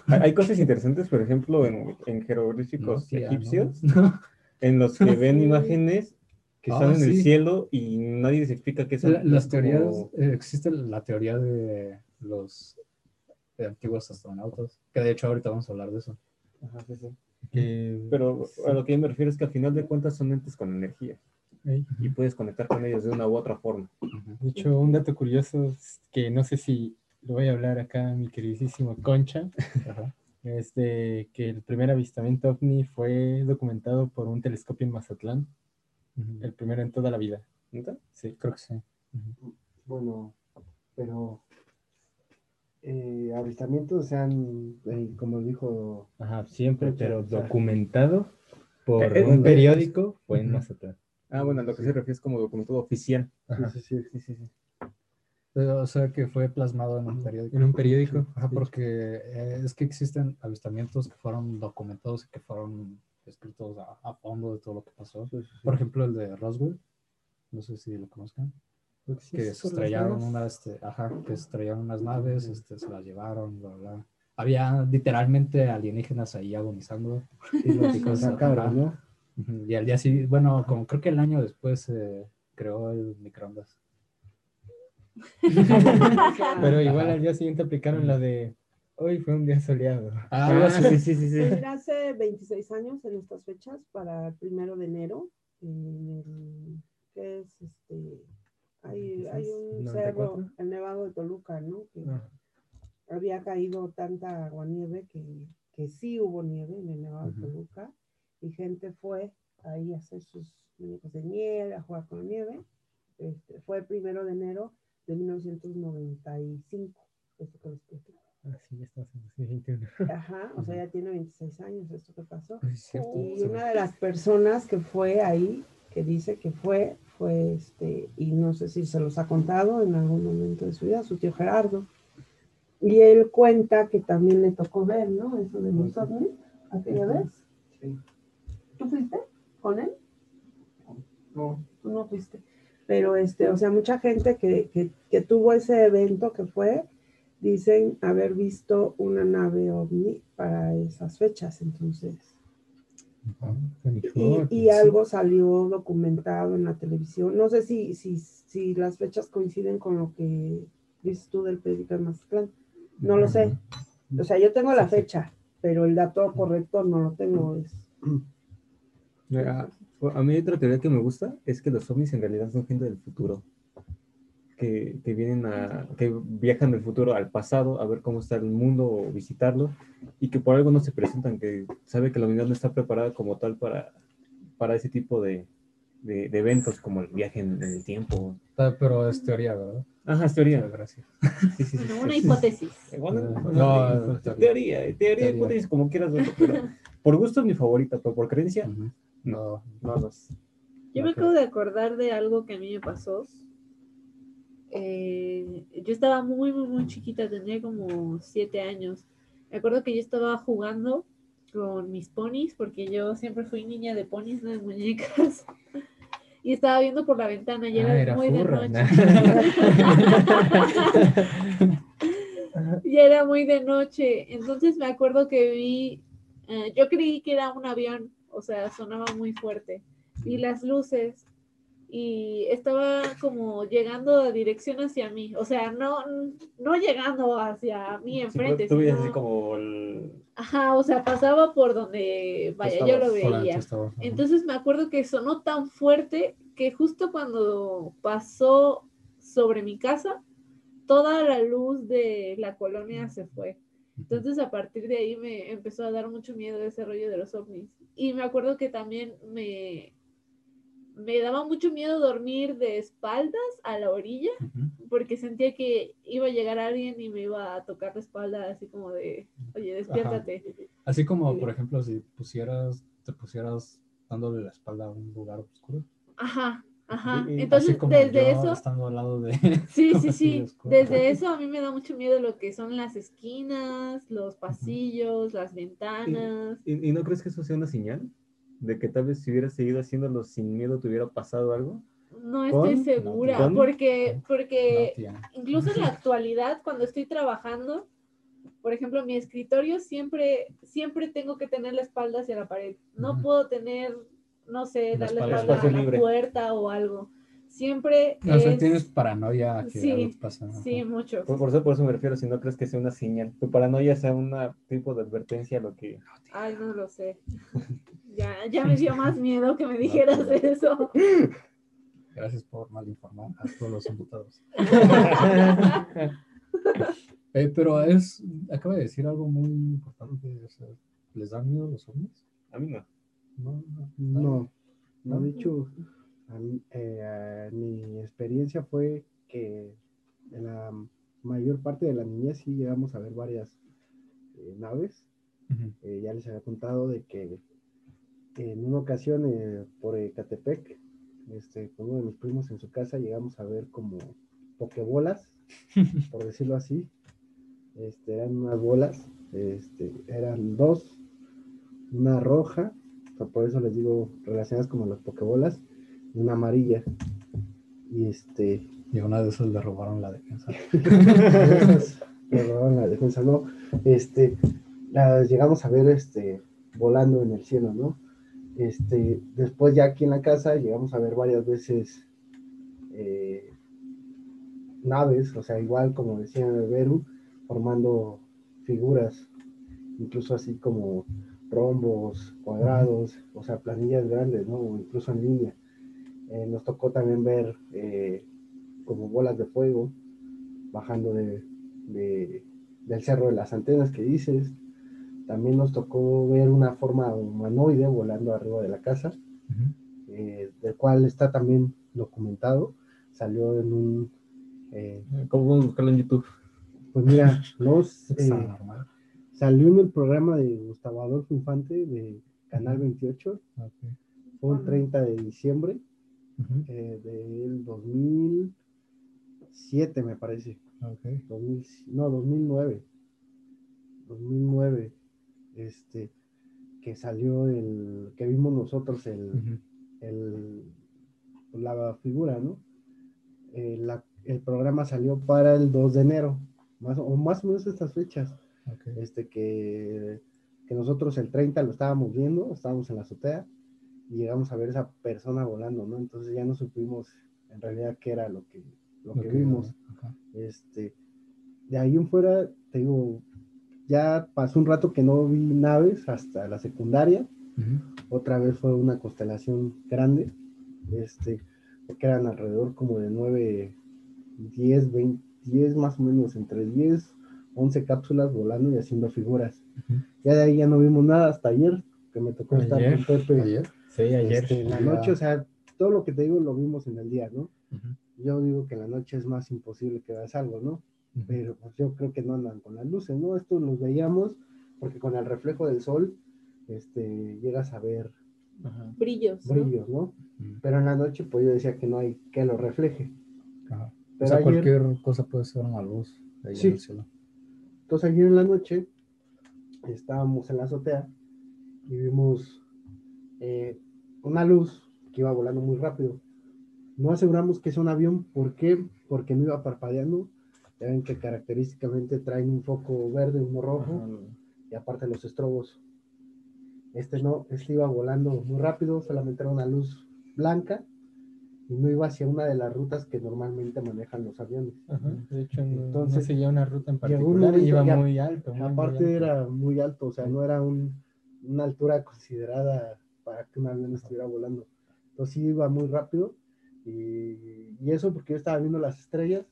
Hay, cosas interesantes, por ejemplo, en, en jeroglíficos No, tía, egipcios, ¿no? <laughs> en los que ven imágenes que Ah, están en el sí. cielo y nadie les explica qué son. La- las teorías, como- eh, existe la teoría de los de antiguos astronautas, que de hecho ahorita vamos a hablar de eso. Ajá, sí, sí. que- Pero a lo que yo me refiero es que al final de cuentas son entes con energía Y puedes conectar con ellos de una u otra forma. De hecho, un dato curioso es que no sé si lo voy a hablar acá mi queridísimo Concha, Ajá. es de que el primer avistamiento ovni fue documentado por un telescopio en Mazatlán, el primero en toda la vida. ¿Neta? Sí, Creo que sí. Bueno, pero eh, avistamientos sean, eh, como dijo, Ajá, siempre, pero o sea. documentado por Eh, un periódico fue en. Mazatlán. Ah, bueno, a lo que se refiere es como documentado oficial. Ajá. sí, sí, sí. Sí, sí, O sea, que fue plasmado en un periódico. En un periódico. Ajá, porque eh, es que existen avistamientos que fueron documentados y que fueron escritos a, a fondo de todo lo que pasó. Sí, sí. Por ejemplo, el de Roswell, no sé si lo conozcan, que se estrellaron unas, este, ajá, que estrellaron unas naves, este, se las llevaron, bla, bla. Había literalmente alienígenas ahí agonizando. Y los sacaron. ¿no? <laughs> Y al día siguiente, bueno, como creo que el año después se creó el microondas. <laughs> Pero igual al día siguiente aplicaron la de hoy fue un día soleado. Ah, sí, sí, sí, sí. Hace 26 años en estas fechas, para el primero de enero, en el, ¿qué es este? Hay, hay un 96, cerro, 94. el Nevado de Toluca, ¿no? Que Ah. había caído tanta aguanieve que, que sí hubo nieve en el Nevado de Toluca y gente fue ahí a hacer sus muñecos de nieve, a jugar con la nieve. Este, fue el primero de enero de 1995, esto que les platico. Ah, sí, ya estamos en 2021. <laughs> Ajá, o sea, ya tiene 26 años esto que pasó. Pues es. Y me- una de las personas que fue ahí, que dice que fue, fue este, y no sé si se los ha contado en algún momento de su vida, su tío Gerardo. Y él cuenta que también le tocó ver, ¿no? Eso de los ovnis, aquella vez. Sí. ¿Tú fuiste con él? No, Tú no fuiste. Pero, este, o sea, mucha gente que, que, que tuvo ese evento que fue, dicen haber visto una nave ovni para esas fechas, entonces. Ah, Y, algo salió documentado en la televisión. No sé si, si, si las fechas coinciden con lo que dices tú del periódico de Mazatlán. No lo sé. O sea, yo tengo la fecha, pero el dato correcto no lo tengo. Es, <clears throat> Mira, a mí otra teoría que me gusta es que los ovnis en realidad son gente del futuro. Que, que vienen a, que viajan del futuro al pasado a ver cómo está el mundo o visitarlo y que por algo no se presentan, que sabe que la humanidad no está preparada como tal para, para ese tipo de, de- de eventos como el viaje en, en el tiempo. Ah, Pero es teoría, ¿verdad? Ajá, es teoría. Gracias. <laughs> Sí, sí, sí. Bueno, una hipótesis. Bueno, Eh, bueno, no, sí, teoría. teoría, teoría, Teoría. hipótesis, como quieras verlo, pero <laughs> por gusto es mi favorita, pero por creencia, Ujú. No, no, no es. Yo me acabo de acordar de algo que a mí me pasó. Eh, yo estaba muy, muy, muy chiquita, tenía como siete años. Me acuerdo que yo estaba jugando con mis ponis, porque yo siempre fui niña de ponis, no de muñecas. <laughs> Y estaba viendo por la ventana, y Ah, era, era muy furra, de ¿no? <laughs> noche. ya era muy de noche. Entonces me acuerdo que vi, eh, yo creí que era un avión, o sea, sonaba muy fuerte. Vi las luces y estaba como llegando a dirección hacia mí, o sea, no, no llegando hacia mí enfrente, tú veías sino- así como el... ajá, o sea, pasaba por donde, vaya, yo lo veía. Entonces me acuerdo que sonó tan fuerte que justo cuando pasó sobre mi casa, toda la luz de la colonia se fue. Entonces a partir de ahí me empezó a dar mucho miedo ese rollo de los ovnis. Y me acuerdo que también me, me daba mucho miedo dormir de espaldas a la orilla porque sentía que iba a llegar alguien y me iba a tocar la espalda así como de, oye, despiértate. Así como, Sí. por ejemplo, si pusieras, te pusieras dándole la espalda a un lugar oscuro. Ajá, ajá. Y- y Entonces, desde yo eso, estando al lado de... <laughs> sí, sí, <laughs> sí, desde eso a mí me da mucho miedo lo que son las esquinas, los pasillos, las ventanas. ¿Y, y no crees que eso sea una señal? De que tal vez si hubieras seguido haciéndolo sin miedo te hubiera pasado algo. No estoy ¿Con? segura, ¿Con? porque, No, porque tía. incluso en la <laughs> actualidad, cuando estoy trabajando, por ejemplo, mi escritorio siempre, siempre tengo que tener la espalda hacia la pared. No Ujú. puedo tener, no sé, La darle espalda- espalda a la libre. puerta o algo. Siempre No, o sea, es- tienes paranoia que Sí, algo te pasa. ajá. sí, mucho. Por, por eso, por eso me refiero, si no crees que sea una señal. Tu paranoia sea un tipo de advertencia a lo que... Ay, no lo sé. Ya, ya me dio más miedo que me <laughs> dijeras pues, eso. Gracias por mal informar a todos los invitados. <laughs> Eh, pero es, acaba de decir algo muy importante. o sea, ¿Les dan miedo los ovnis? A mí no. No, no. no. De hecho, a mí, eh, a mi experiencia fue que en la mayor parte de la niñez sí llegamos a ver varias eh, naves. Eh, ya les había contado de que en una ocasión eh, por Ecatepec, este, con uno de mis primos en su casa, llegamos a ver como pokebolas, <laughs> por decirlo así. Este, eran unas bolas, este, eran dos, una roja, por eso les digo relacionadas como las pokebolas, una amarilla. Y este, Y una de esas le robaron la defensa. esas <laughs> le robaron la defensa, ¿no? Este, las llegamos a ver este, volando en el cielo, ¿no? Este, después ya aquí en la casa llegamos a ver varias veces eh, naves, o sea, igual como decía Beru, formando figuras, incluso así como rombos, cuadrados, o sea, planillas grandes, ¿no? O incluso en línea. Eh, nos tocó también ver eh, como bolas de fuego bajando de, de- del cerro de las antenas que dices. También nos tocó ver una forma humanoide volando arriba de la casa, eh, del cual está también documentado. Salió en un... ¿Cómo buscarlo en YouTube? pues mira, <laughs> eh, normal. Salió en el programa de Gustavo Adolfo Infante de Canal 28. Ok. Fue un 30 de diciembre Ujú. eh, del 2007, me parece. Ok. 2000, no, 2009. 2009. Este, que salió el, que vimos nosotros el, Ujú. el, la figura, ¿no? Eh, la- el programa salió para el 2 de enero, más, o más o menos estas fechas. Este, que, que nosotros el 30 lo estábamos viendo, estábamos en la azotea y llegamos a ver esa persona volando, ¿no? Entonces ya no supimos en realidad qué era lo que, lo que vimos. Este, de ahí en fuera, te digo, ya pasó un rato que no vi naves hasta la secundaria. Otra vez fue una constelación grande, este, porque eran alrededor como de 9, 10, 20, 10 más o menos, entre 10, 11 cápsulas volando y haciendo figuras. Ya de ahí ya no vimos nada hasta ayer, que me tocó estar Ayer, con Pepe Ayer. Sí, ayer. este, en la noche, o sea, todo lo que te digo lo vimos en el día, ¿no? Yo digo que en la noche es más imposible que veas algo, ¿no? Pero pues yo creo que no andan con las luces, ¿no? Esto los veíamos porque con el reflejo del sol, este, llegas a ver Ajá. Brillos. brillos, ¿no? Pero en la noche, pues yo decía que no hay que lo refleje. Ajá. O sea, ayer- cualquier cosa puede ser una luz de ahí Sí. en el cielo. Entonces ayer en la noche estábamos en la azotea y vimos eh, una luz que iba volando muy rápido. No aseguramos que es un avión, ¿por qué? Porque no iba parpadeando. Ya ven que característicamente traen un foco verde, uno rojo. Ajá. y aparte los estrobos. Este no, este iba volando muy rápido, solamente era una luz blanca y no iba hacia una de las rutas que normalmente manejan los aviones. Ajá. De hecho, no, Entonces, no seguía una ruta en particular, momento iba ya- muy alto. muy, muy Aparte alto. era muy alto, o sea, no era un- una altura considerada para que un avión estuviera volando. Entonces sí iba muy rápido y, y eso porque yo estaba viendo las estrellas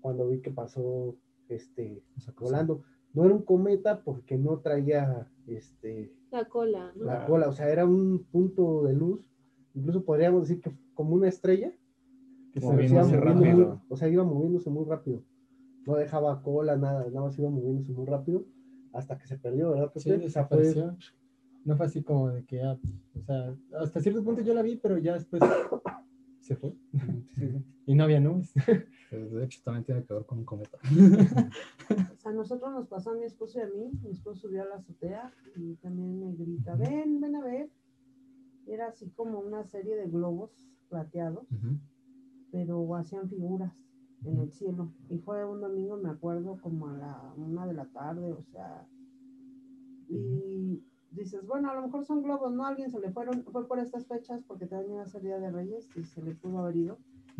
cuando vi que pasó este volando. No era un cometa porque no traía este La cola, ¿no? la cola, o sea, era un punto de luz, incluso podríamos decir que como una estrella, Que se iba moviendo rápido. muy- o sea, iba moviéndose muy rápido, no dejaba cola, nada, nada más iba moviéndose muy rápido hasta que se perdió, ¿verdad? Sí, Pepe? O sea, fue- desapareció. No fue así como de que, ah, o sea, hasta cierto punto yo la vi, pero ya después se fue. Y no había nubes. <laughs> Eh, De hecho, también tiene que ver con un cometa. O sea, a nosotros nos pasó a mi esposo y a mí. Mi esposo subió a la azotea y también me grita, ven, ven a ver. Era así como una serie de globos plateados, pero hacían figuras en el cielo. Y fue un domingo, me acuerdo, como a la una de la tarde, o sea. Y dices, bueno, a lo mejor son globos, ¿no? Alguien se le fueron, fue por estas fechas, porque también iba a ser Día de Reyes y se le pudo haber ido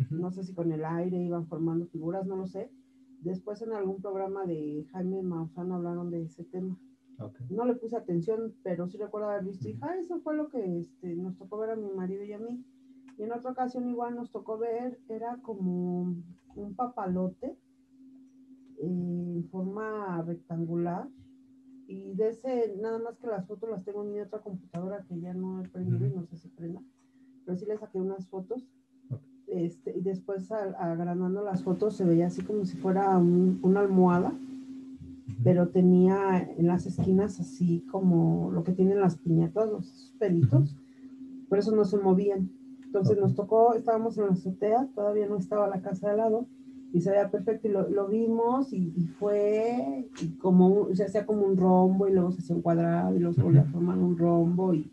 no sé si con el aire iban formando figuras, no lo sé. Después en algún programa de Jaime Maussan hablaron de ese tema. No le puse atención, pero sí recuerdo haber visto y "Ah, eso fue lo que este, nos tocó ver a mi marido y a mí. Y en otra ocasión igual nos tocó ver, era como un papalote eh, en forma rectangular. Y de ese, nada más que las fotos las tengo en mi otra computadora que ya no he prendido y no sé si prenda. Pero sí le saqué unas fotos. Este, y después a- agrandando las fotos se veía así como si fuera un- una almohada, pero tenía en las esquinas así como lo que tienen las piñatas, los pelitos, por eso no se movían. Entonces nos tocó, estábamos en la azotea, todavía no estaba la casa de al lado, y se veía perfecto, y lo, lo vimos, y, y fue y como, se hacía como un rombo, y luego se hacía un cuadrado, y luego se volvía a formar un rombo, y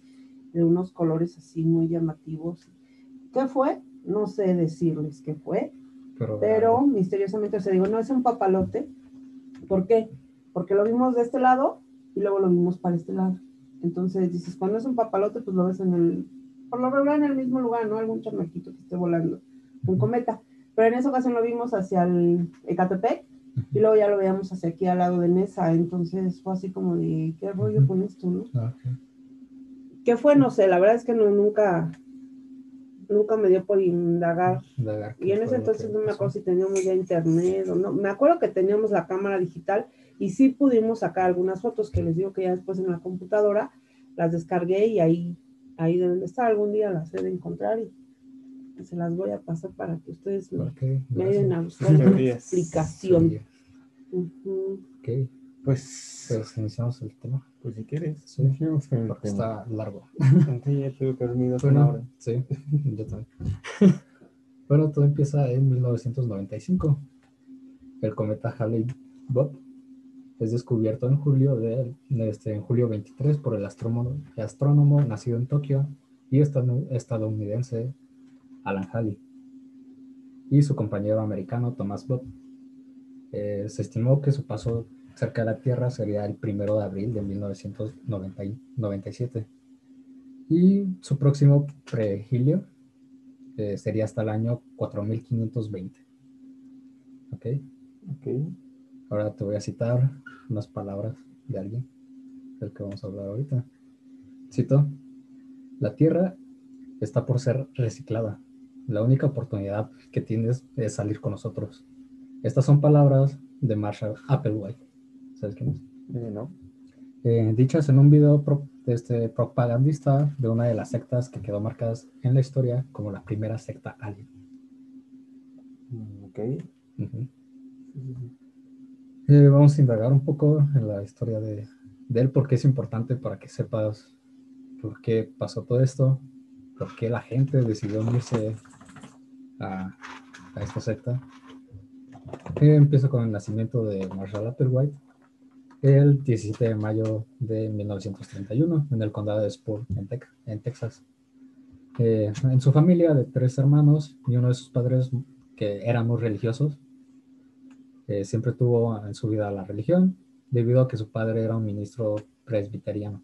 de unos colores así muy llamativos. ¿Qué fue? No sé decirles qué fue, Pero, pero misteriosamente se digo, no es un papalote. ¿Por qué? Porque lo vimos de este lado y luego lo vimos para este lado. Entonces dices, cuando es un papalote, pues lo ves en el, por lo regular en el mismo lugar, ¿no? Algún chamaquito que esté volando, un cometa. Pero en esa ocasión lo vimos hacia el Ecatepec y luego ya lo veíamos hacia aquí al lado de Nesa. Entonces fue así como de, ¿qué rollo con esto, no? Ah, ok. ¿Qué fue? No sé, la verdad es que no, nunca, nunca me dio por indagar y en ese entonces no me acuerdo si teníamos ya internet o no. Me acuerdo que teníamos la cámara digital y sí pudimos sacar algunas fotos que les digo que ya después en la computadora las descargué y ahí, ahí deben de estar. Algún día las he de encontrar y, se las voy a pasar para que ustedes me, ayuden a buscar una explicación. Sí, Ujú. Ok, Pues, pues iniciamos el tema. pues si quieres. Sí. iniciamos con el Porque tema. está largo. Sí, ya tuve que dormir hace una Bueno, hora. sí, yo también. bueno, todo empieza en 1995. El cometa Halley-Bob es descubierto en julio, de, este, en julio 23 por el astrónomo, astrónomo nacido en Tokio y estadou- estadounidense Alan Halley y su compañero americano Thomas Bob. Eh, se estimó que su paso cerca de la Tierra sería el primero de abril de 1997 y su próximo prehilio eh, sería hasta el año 4520. ¿Ok? Ok. Ahora te voy a citar unas palabras de alguien del que vamos a hablar ahorita. Cito, la Tierra está por ser reciclada. La única oportunidad que tienes es salir con nosotros. Estas son palabras de Marshall Applewhite. ¿Sabes quién es? Eh, no. Eh, dichas en un video pro- este, propagandista de una de las sectas que quedó marcadas en la historia como la primera secta alien. Mm, Ok. Ujú. Sí, sí, sí. Eh, vamos a indagar un poco en la historia de, de él, porque es importante para que sepas por qué pasó todo esto, por qué la gente decidió unirse a, a esta secta. Eh, empiezo con el nacimiento de Marshall Applewhite el 17 de mayo de 1931 en el condado de Spur, en, en Texas. Eh, en su familia de tres hermanos y uno de sus padres que eran muy religiosos, eh, siempre tuvo en su vida la religión, debido a que su padre era un ministro presbiteriano.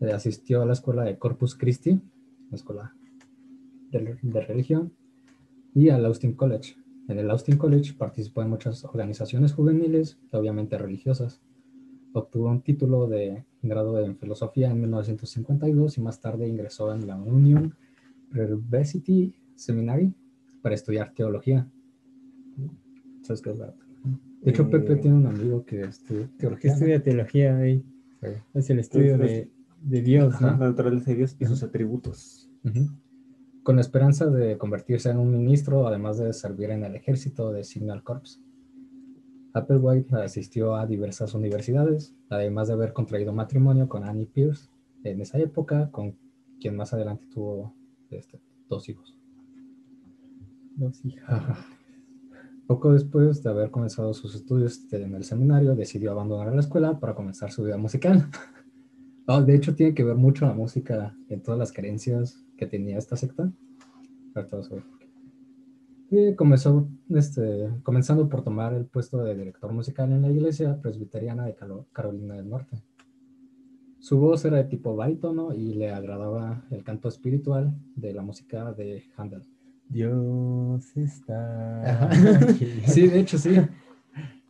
Eh, asistió a la escuela de Corpus Christi, la escuela de, de religión, y al Austin College. En el Austin College participó en muchas organizaciones juveniles obviamente religiosas. Obtuvo un título de grado en filosofía en 1952 y más tarde ingresó en la Union University Seminary para estudiar teología. ¿Sabes qué es la De hecho, Pepe Eh, tiene un amigo que estudia ¿Qué teología. ¿no? estudia teología ahí? Sí. Es el estudio de, de Dios, Ajá, ¿no? La naturaleza de Dios y sus atributos. Con la esperanza de convertirse en un ministro, además de servir en el ejército de Signal Corps. Applewhite asistió a diversas universidades, además de haber contraído matrimonio con Annie Pierce en esa época, con quien más adelante tuvo este, dos hijos. Dos hijas. Poco después de haber comenzado sus estudios en el seminario, decidió abandonar la escuela para comenzar su vida musical. Ah, <laughs> de hecho, tiene que ver mucho la música en todas las creencias que tenía esta secta. Y comenzó, este, comenzando por tomar el puesto de director musical en la iglesia presbiteriana de Carolina del Norte. Su voz era de tipo barítono y le agradaba el canto espiritual de la música de Handel. Dios está aquí. <laughs> Sí, de hecho, sí.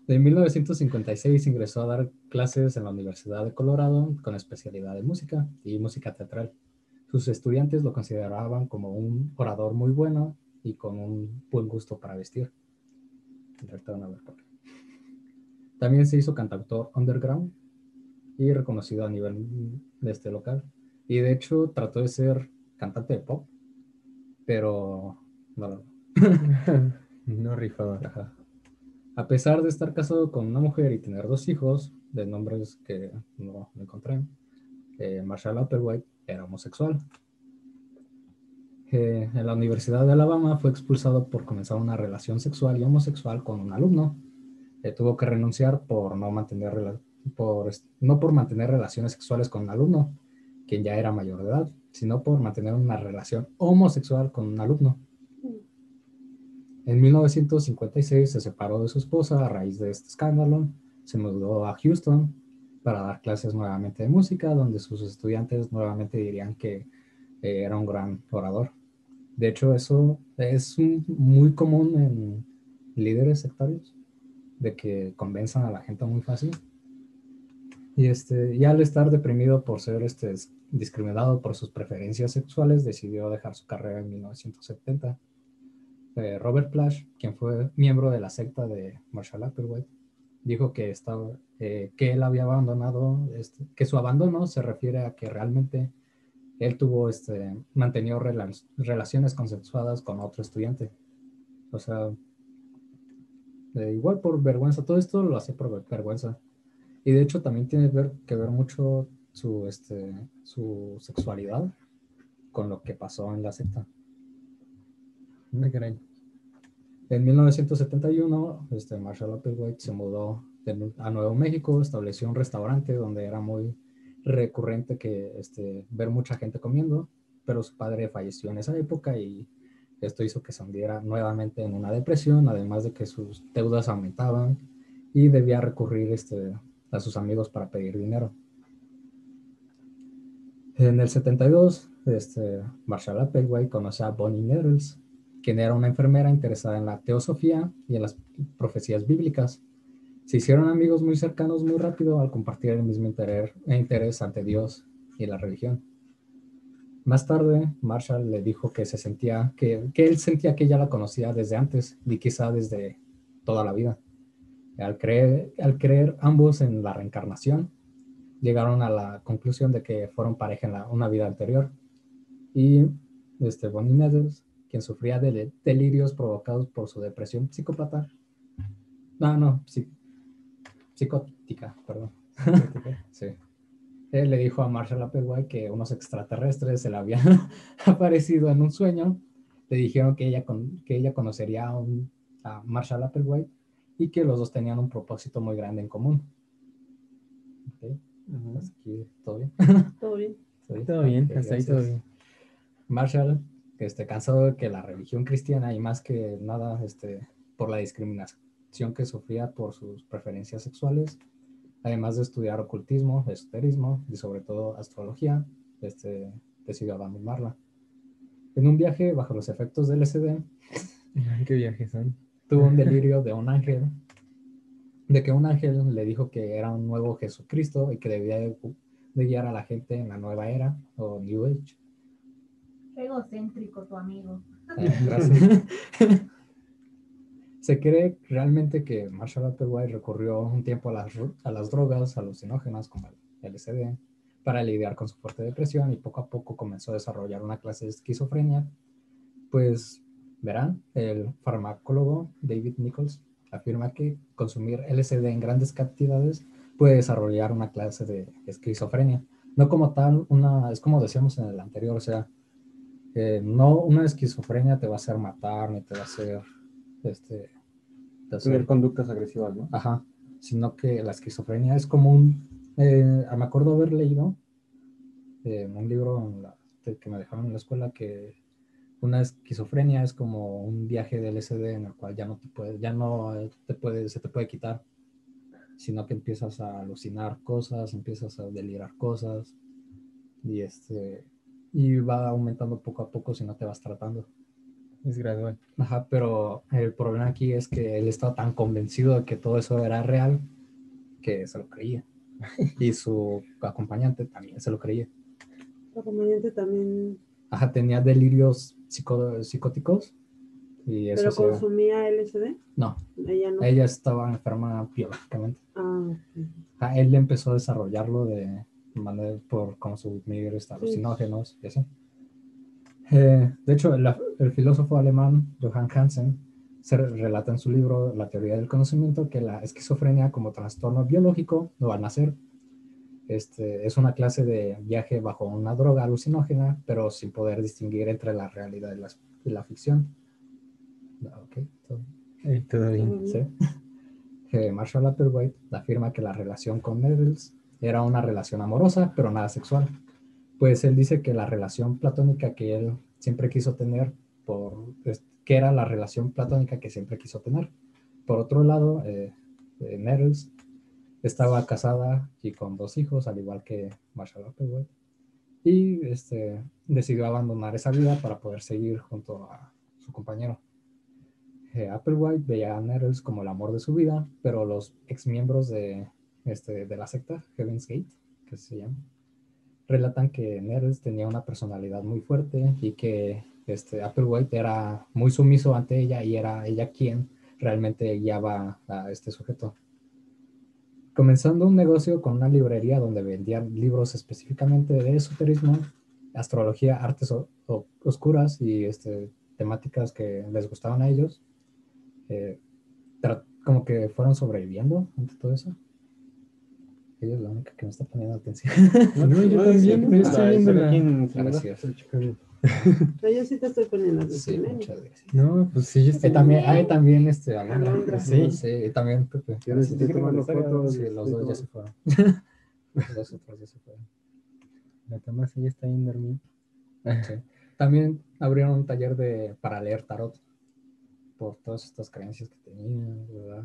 En 1956 ingresó a dar clases en la Universidad de Colorado con especialidad de música y música teatral. Sus estudiantes lo consideraban como un orador muy bueno y con un buen gusto para vestir. También se hizo cantautor underground y reconocido a nivel de este local. Y de hecho trató de ser cantante de pop, pero <laughs> no rifaba. A pesar de estar casado con una mujer y tener dos hijos, de nombres que no, no encontré, eh, Marshall Applewhite era homosexual. Eh, en la Universidad de Alabama fue expulsado por comenzar una relación sexual y homosexual con un alumno. Eh, tuvo que renunciar por no mantener por, no por mantener relaciones sexuales con un alumno, quien ya era mayor de edad, sino por mantener una relación homosexual con un alumno. En 1956 se separó de su esposa a raíz de este escándalo, se mudó a Houston para dar clases nuevamente de música, donde sus estudiantes nuevamente dirían que eh, era un gran orador. De hecho, eso es un- muy común en líderes sectarios, de que convenzan a la gente muy fácil. Y, este, y al estar deprimido por ser este, discriminado por sus preferencias sexuales, decidió dejar su carrera en 1970. Robert Plash, quien fue miembro de la secta de Marshall Applewhite, dijo que, estaba, eh, que él había abandonado, este, que su abandono se refiere a que realmente él tuvo, este, mantenido rela- relaciones consensuadas con otro estudiante. O sea, igual por vergüenza, todo esto lo hace por ver- vergüenza. Y de hecho también tiene que ver mucho este, su sexualidad con lo que pasó en la secta. Ah. En 1971, este, Marshall Applewhite se mudó de a Nuevo México, estableció un restaurante donde era muy recurrente que este, ver mucha gente comiendo, pero su padre falleció en esa época y esto hizo que se hundiera nuevamente en una depresión, además de que sus deudas aumentaban y debía recurrir este, a sus amigos para pedir dinero. En el 72, este, Marshall Applewhite conoce a Bonnie Nettles, quien era una enfermera interesada en la teosofía y en las profecías bíblicas. Se hicieron amigos muy cercanos muy rápido al compartir el mismo interés, interés ante Dios y la religión. Más tarde, Marshall le dijo que se sentía, que, que él sentía que ella la conocía desde antes y quizá desde toda la vida. Al creer, al creer ambos en la reencarnación, llegaron a la conclusión de que fueron pareja en la- una vida anterior. Y este, Bonnie Nettles, quien sufría de delirios provocados por su depresión psicópata, no, no, psi- psicótica, perdón. <laughs> sí. Él le dijo a Marshall Applewhite que unos extraterrestres se le habían <laughs> aparecido en un sueño. Le dijeron que ella, con- que ella conocería a, un- a Marshall Applewhite y que los dos tenían un propósito muy grande en común. Ok, hasta aquí, ¿todo bien? ¿Todo bien? <laughs> ¿Todo Todo bien, Ok, hasta ahí todo bien. Marshall, esté cansado de que la religión cristiana y más que nada este, por la discriminación que sufría por sus preferencias sexuales, además de estudiar ocultismo, esoterismo y sobre todo astrología, este, decidió abandonarla. En un viaje bajo los efectos del Ay, Qué viajes son. tuvo un <laughs> delirio de un ángel, de que un ángel le dijo que era un nuevo Jesucristo y que debía de, de guiar a la gente en la nueva era o New Age. Egocéntrico tu amigo. Eh, <laughs> gracias. <laughs> Se cree realmente que Marshall Applewhite recurrió un tiempo a las, a las drogas alucinógenas como el LSD para lidiar con su fuerte depresión y poco a poco comenzó a desarrollar una clase de esquizofrenia. Pues verán, el farmacólogo David Nichols afirma que consumir LSD en grandes cantidades puede desarrollar una clase de esquizofrenia. No como tal, una, es como decíamos en el anterior, o sea, eh, no una esquizofrenia te va a hacer matar ni te va a hacer este te hacer- Tener conductas agresivas, ¿no? ajá sino que la esquizofrenia es como un eh, me acuerdo haber leído eh, un libro en la- de- que me dejaron en la escuela que una esquizofrenia es como un viaje del LSD en el cual ya no te puede ya no te puede se te puede quitar sino que empiezas a alucinar cosas empiezas a delirar cosas y este y va aumentando poco a poco si no te vas tratando Es gradual. Ajá, pero el problema aquí es que él estaba tan convencido de que todo eso era real que se lo creía. Y su acompañante también se lo creía. La comediante también, Ajá, tenía delirios psico- psicóticos. Y eso pero consumía LSD. No, Ella no. ella estaba enferma biológicamente. Ah, ok. Ajá, él empezó a desarrollarlo de manera por consumir alucinógenos y eso. Eh, de hecho, la- el filósofo alemán Johann Hansen se re- relata en su libro La teoría del conocimiento que la esquizofrenia como trastorno biológico no va a nacer. Este, es una clase de viaje bajo una droga alucinógena, pero sin poder distinguir entre la realidad y la, y la ficción. Ah, ok, todo- Eh, todo bien. Sí. Que <laughs> Marshall Applewhite afirma que la relación con Nettles era una relación amorosa, pero nada sexual. Pues él dice que la relación platónica que él siempre quiso tener, por, que era la relación platónica que siempre quiso tener. Por otro lado, eh, eh, Nettles estaba casada y con dos hijos, al igual que Marshall Applewhite, y este, decidió abandonar esa vida para poder seguir junto a su compañero. Eh, Applewhite veía a Nettles como el amor de su vida, pero los exmiembros de, este, de la secta, Heaven's Gate, que se llama, relatan que Nettles tenía una personalidad muy fuerte y que este, Applewhite era muy sumiso ante ella y era ella quien realmente guiaba a este sujeto. Comenzando un negocio con una librería donde vendían libros específicamente de esoterismo, astrología, artes oscuras y este, temáticas que les gustaban a ellos, eh, como que fueron sobreviviendo ante todo eso. Ella es la única que me está poniendo atención. <laughs> No, yo también, me estoy viendo la- Gracias. <laughs> Pero yo sí te estoy poniendo Sí, atención. ¿eh? muchas gracias. No, pues sí, yo Eh, estoy también, hay también este, Alondra. Alondra. Sí, sí, y también Pepe. Yo fotos. Sí, los dos ya se fueron. <laughs> Los dos otros ya se fueron. La Tomasa ya está bien dormida. Sí. También abrieron un taller de, para leer tarot por todas estas creencias que tenían, ¿verdad?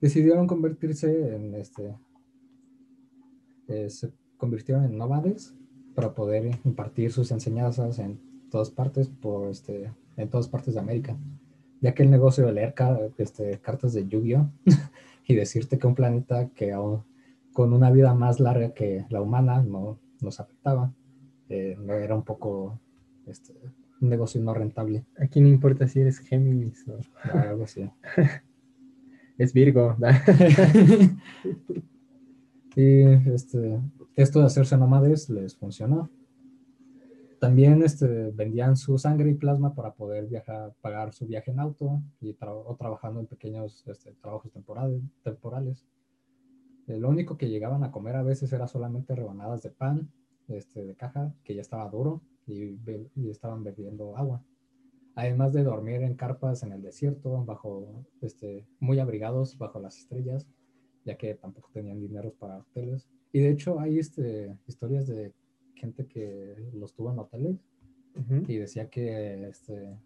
Decidieron convertirse en este. Eh, se convirtieron en nómades para poder impartir sus enseñanzas en todas partes, por este, en todas partes de América. Ya que el negocio de leer ca- este, cartas de Yu-Gi-Oh! <laughs> y decirte que un planeta que aún con una vida más larga que la humana no nos afectaba, eh, no era un poco este, un negocio no rentable, ¿A quién le importa si eres Géminis o algo así. <laughs> es Virgo? <laughs> Y este, esto de hacerse nómades les funcionó. También este, vendían su sangre y plasma para poder viajar, pagar su viaje en auto y tra- o trabajando en pequeños este, trabajos temporales. temporales. Eh, lo único que llegaban a comer a veces era solamente rebanadas de pan este, de caja, que ya estaba duro, y, y estaban bebiendo agua. Además de dormir en carpas en el desierto, bajo, este, muy abrigados bajo las estrellas, ya que tampoco tenían dinero para hoteles. Y de hecho hay este, historias de gente que los tuvo en hoteles Ujú. y decía que este,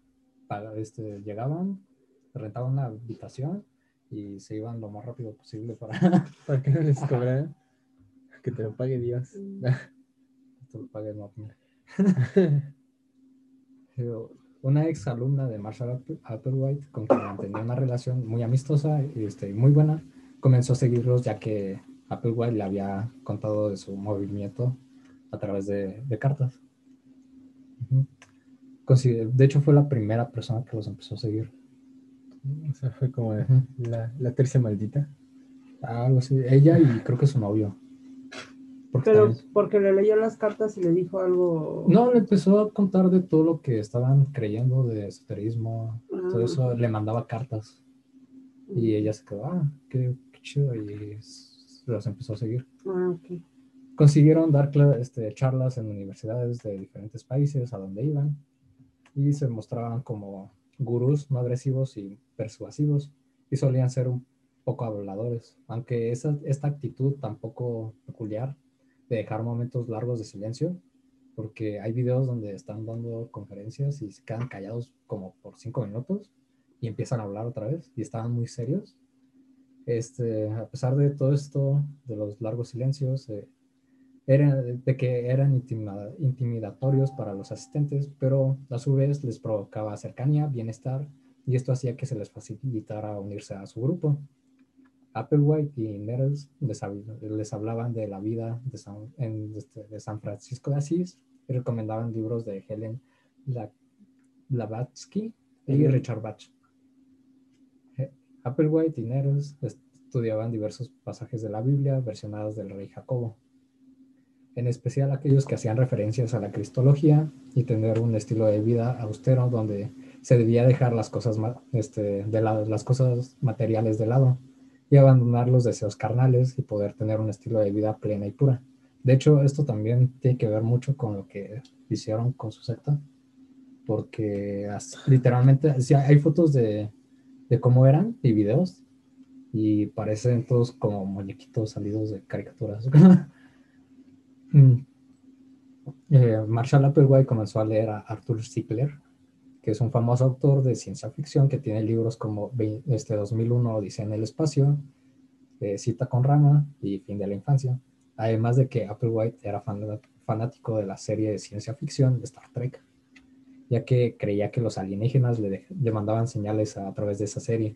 para, este, llegaban, rentaban una habitación y se iban lo más rápido posible para <laughs> ¿Para no les cobraran? Que te lo pague Dios. <laughs> que lo pague. <laughs> Pero Una ex alumna de Marshall Apple- Applewhite, con quien mantenía una relación muy amistosa y este, muy buena, comenzó a seguirlos ya que Applewhite le había contado de su movimiento a través de, de cartas. De hecho, fue la primera persona que los empezó a seguir. O sea, fue como la, la tercia maldita. Algo así. Ella y creo que su novio. Porque Pero también- porque le leyó las cartas y le dijo algo. No, le empezó a contar de todo lo que estaban creyendo de esoterismo, todo Ah. eso, le mandaba cartas y ella se quedó, ah, qué chido, y los empezó a seguir. Ah, ok. Consiguieron dar este, charlas en universidades de diferentes países a donde iban y se mostraban como gurús no agresivos y persuasivos y solían ser un poco habladores, aunque esa, esta actitud tampoco peculiar de dejar momentos largos de silencio, porque hay videos donde están dando conferencias y se quedan callados como por cinco minutos y empiezan a hablar otra vez y estaban muy serios. Este, a pesar de todo esto, de los largos silencios, eh, era, de que eran intimida- intimidatorios para los asistentes, pero a su vez les provocaba cercanía, bienestar, y esto hacía que se les facilitara unirse a su grupo. Applewhite y Nettles les, hab- les hablaban de la vida de San, en- este, de San Francisco de Asís y recomendaban libros de Helen Bla- Blavatsky y. Richard Bach. Applewhite y Nettles estudiaban diversos pasajes de la Biblia versionados del rey Jacobo. en especial aquellos que hacían referencias a la cristología y tener un estilo de vida austero donde se debía dejar las cosas, este, de lado, las cosas materiales de lado y abandonar los deseos carnales y poder tener un estilo de vida plena y pura. De hecho, esto también tiene que ver mucho con lo que hicieron con su secta, porque literalmente sí, hay fotos de, de cómo eran y videos y parecen todos como muñequitos salidos de caricaturas. <laughs> Mm. Eh, Marshall Applewhite comenzó a leer a Arthur. Clarke, que es un famoso autor de ciencia ficción que tiene libros como este 2001 Odisea en el espacio, eh, Cita con Rama y Fin de la infancia. Además de que Applewhite era fan- fanático de la serie de ciencia ficción de Star Trek, ya que creía que los alienígenas le, le mandaban señales a, a través de esa serie.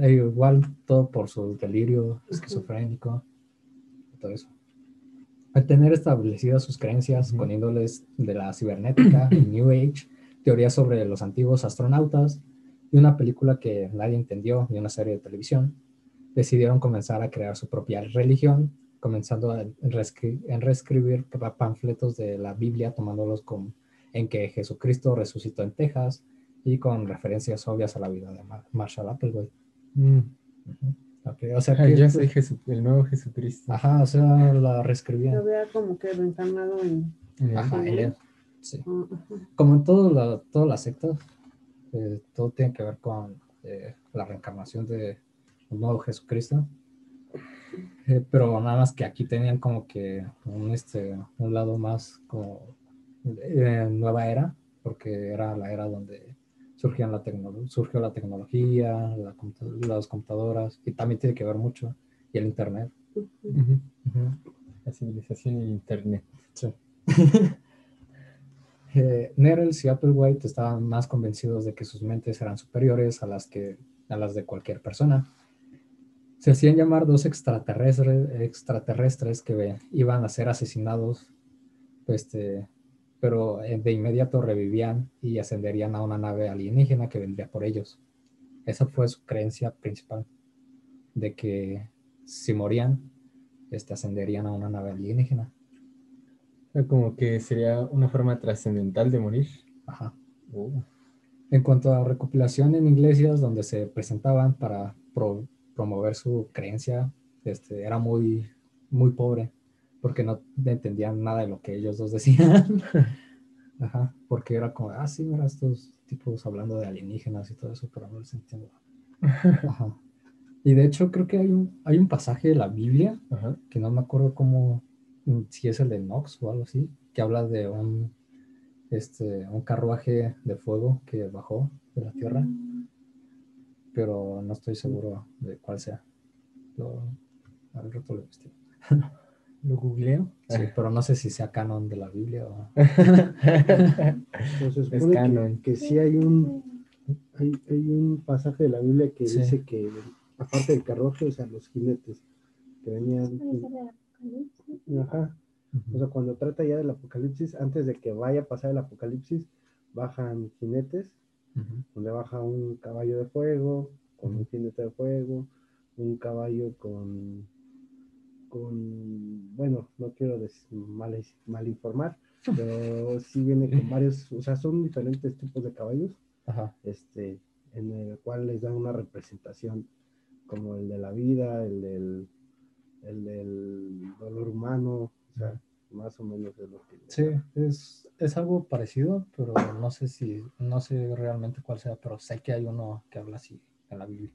E igual todo por su delirio esquizofrénico, todo eso. Al tener establecidas sus creencias con índoles de la cibernética, el New Age, teorías sobre los antiguos astronautas y una película que nadie entendió y una serie de televisión, decidieron comenzar a crear su propia religión, comenzando a reescri- en reescribir pa- panfletos de la Biblia, tomándolos con, en que Jesucristo resucitó en Texas y con referencias obvias a la vida de Mar- Marshall Applewhite. Mm. Ujú. Ok, O sea que, yo soy Jesu- el nuevo Jesucristo. ajá, o sea, la reescribían. Lo vea como que reencarnado en. En Ajá, Sí. él, sí. ah, ajá. Como en todo la- todas las sectas, eh, todo tiene que ver con eh, la reencarnación de un nuevo Jesucristo. Eh, pero nada más que aquí tenían como que un, este, un lado más como eh, nueva era, porque era la era donde surgían la surgió la tecnología, la compu- las computadoras, y también tiene que ver mucho, y el internet. Ujú. Ujú. La civilización y el internet. Sí. <laughs> eh, Nettles y Applewhite estaban más convencidos de que sus mentes eran superiores a las, que, a las de cualquier persona. Se hacían llamar dos extraterrestres, extraterrestres que iban a ser asesinados, este, pero eh, de inmediato revivían y ascenderían a una nave alienígena que vendría por ellos. Esa fue su creencia principal, de que si morían, este, ascenderían a una nave alienígena. Como que sería una forma trascendental de morir. Ajá. Oh. En cuanto a recopilación en iglesias donde se presentaban para pro- promover su creencia, este, era muy, muy pobre, porque no entendían nada de lo que ellos dos decían. <laughs> Ajá, porque era como, ah, sí, mira, estos tipos hablando de alienígenas y todo eso, pero no les entiendo. <laughs> Ajá. Y de hecho creo que hay un, hay un pasaje de la Biblia, Ajá. que no me acuerdo cómo, mm, si es el de Nox o algo así, que habla de un, este, un carruaje de fuego que bajó de la tierra, pero no estoy seguro de cuál sea. Lo, al rato lo investigo. <laughs> Lo googleo. Sí, pero no sé si sea canon de la Biblia o... Se <laughs> Es supone que- canon. Que, sí hay un, hay, hay un pasaje de la Biblia que Sí. dice que, aparte del carruaje, o sea, los jinetes que venían. Ajá. O sea, cuando trata ya del apocalipsis, antes de que vaya a pasar el apocalipsis, bajan jinetes, donde baja un caballo de fuego, con un jinete de fuego, un caballo con, con bueno, no quiero mal, mal informar, pero sí viene con <laughs> varios, o sea, son diferentes tipos de caballos, Ajá. este, en el cual les dan una representación como el de la vida, el del, el del dolor humano, o sea, más o menos es lo que... Sí, es, es algo parecido, pero no sé si, no sé realmente cuál sea, pero sé que hay uno que habla así en la Biblia.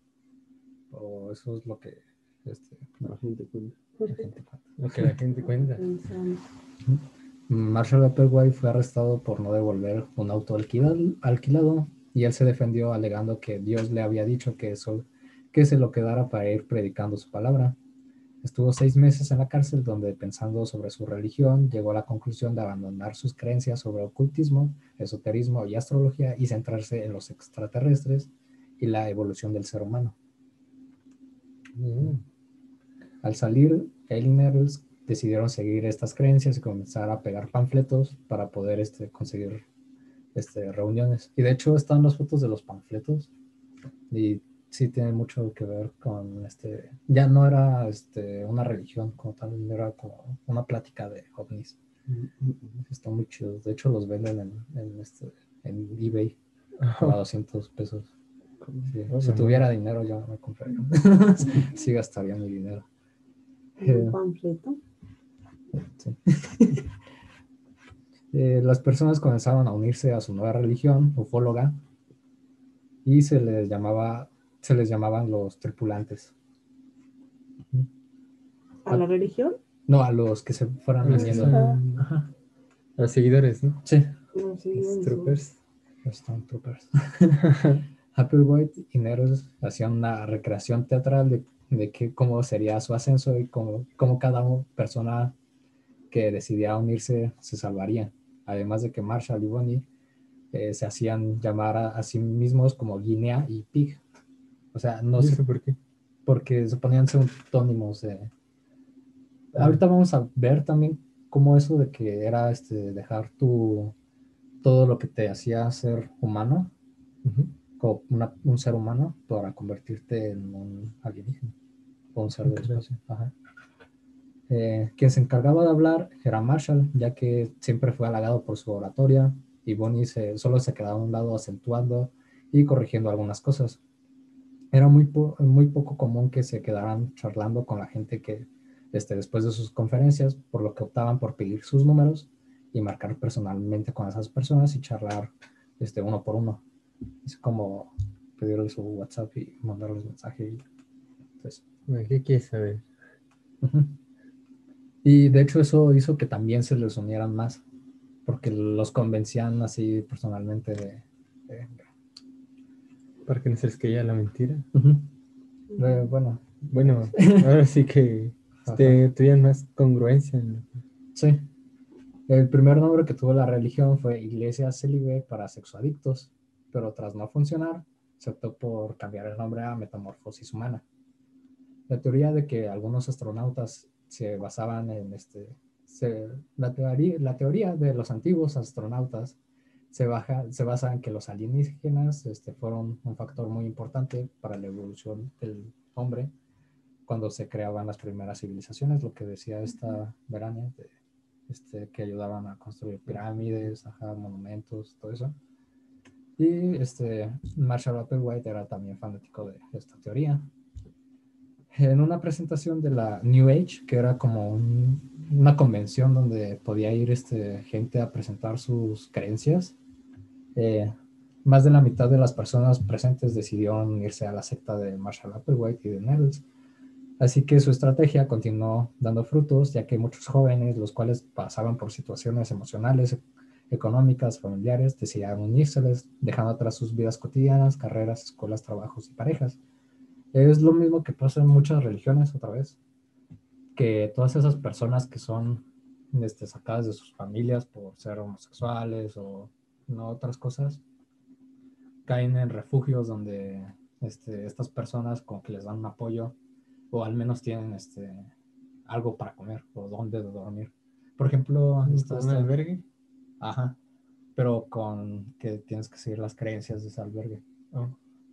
O eso es lo que este, La gente cuenta. la gente cuenta. Lo que la gente cuenta. Pensando. Marshall Applewhite fue arrestado por no devolver un auto alquilado, alquilado y él se defendió alegando que Dios le había dicho que, eso, que se lo quedara para ir predicando su palabra. Estuvo seis meses en la cárcel donde pensando sobre su religión llegó a la conclusión de abandonar sus creencias sobre ocultismo, esoterismo y astrología y centrarse en los extraterrestres y la evolución del ser humano. Mm. Al salir, él y Nettles decidieron seguir estas creencias y comenzar a pegar panfletos para poder este, conseguir este, reuniones. Y de hecho están las fotos de los panfletos y sí tiene mucho que ver con este, ya no era este, una religión como tal, era como una plática de ovnis. Está muy chido. De hecho, los venden en, en, este, en eBay a 200 pesos. Sí, Si tuviera dinero, ya me compraría. <laughs> sí, gastaría mi dinero. Un panfleto. Sí. <laughs> Eh, las personas comenzaban a unirse a su nueva religión, ufóloga, y se les llamaba, se les llamaban los tripulantes. ¿A la religión? No, a los que se fueran uniendo. ajá. Los seguidores, ¿no? Sí, Los no. troopers. los Stormtroopers. <laughs> Applewhite y Neros hacían una recreación teatral de, de que, cómo sería su ascenso y cómo, cómo cada persona que decidía unirse se salvaría. Además de que Marshall y Bonnie eh, se hacían llamar a, a sí mismos como Guinea y Pig. O sea, no ¿Y sé por qué? porque se ponían seudónimos. de- Ahorita vamos a ver también cómo eso de que era este, dejar tu, todo lo que te hacía ser humano, como una- un ser humano, para convertirte en un alienígena o un ser del Ah, caray. espacio. Ajá. Eh, quien se encargaba de hablar era Marshall, ya que siempre fue halagado por su oratoria y Bonnie se- solo se quedaba a un lado acentuando y corrigiendo algunas cosas. Era muy, po- muy poco común que se quedaran charlando con la gente que este, después de sus conferencias, por lo que optaban por pedir sus números y marcar personalmente con esas personas y charlar este, uno por uno. Es como pedirle su WhatsApp y mandarles mensaje. Y, pues, Bueno, ¿Qué quieres saber? <laughs> Y de hecho eso hizo que también se les unieran más, porque los convencían así personalmente de... de- Para que no se les caía la mentira. De- bueno, Bueno, ahora sí que <laughs> este, tuvieran más congruencia. en sí. El primer nombre que tuvo la religión fue Iglesia Célibe para Sexoadictos, pero tras no funcionar, se optó por cambiar el nombre a Metamorfosis Humana. La teoría de que algunos astronautas se basaban en este... se- la, teoría, la teoría de los antiguos astronautas se, baja, se basa en que los alienígenas este, fueron un factor muy importante para la evolución del hombre cuando se creaban las primeras civilizaciones, lo que decía esta Verania, de, este, que ayudaban a construir pirámides, ajá, monumentos, todo eso. Y este, Marshall Applewhite era también fanático de esta teoría. En una presentación de la New Age, que era como un- una convención donde podía ir este, gente a presentar sus creencias, eh, más de la mitad de las personas presentes decidieron unirse a la secta de Marshall Applewhite y de Nettles. Así que su estrategia continuó dando frutos, ya que muchos jóvenes, los cuales pasaban por situaciones emocionales, económicas, familiares, decidieron unírseles, dejando atrás sus vidas cotidianas, carreras, escuelas, trabajos y parejas. Es lo mismo que pasa en muchas religiones otra vez, que todas esas personas que son este, sacadas de sus familias por ser homosexuales o no otras cosas, caen en refugios donde este, estas personas como que les dan un apoyo o al menos tienen este, algo para comer o dónde dormir. Por ejemplo, está ¿Un esta- albergue? Ajá. Pero con que tienes que seguir las creencias de ese albergue. Oh.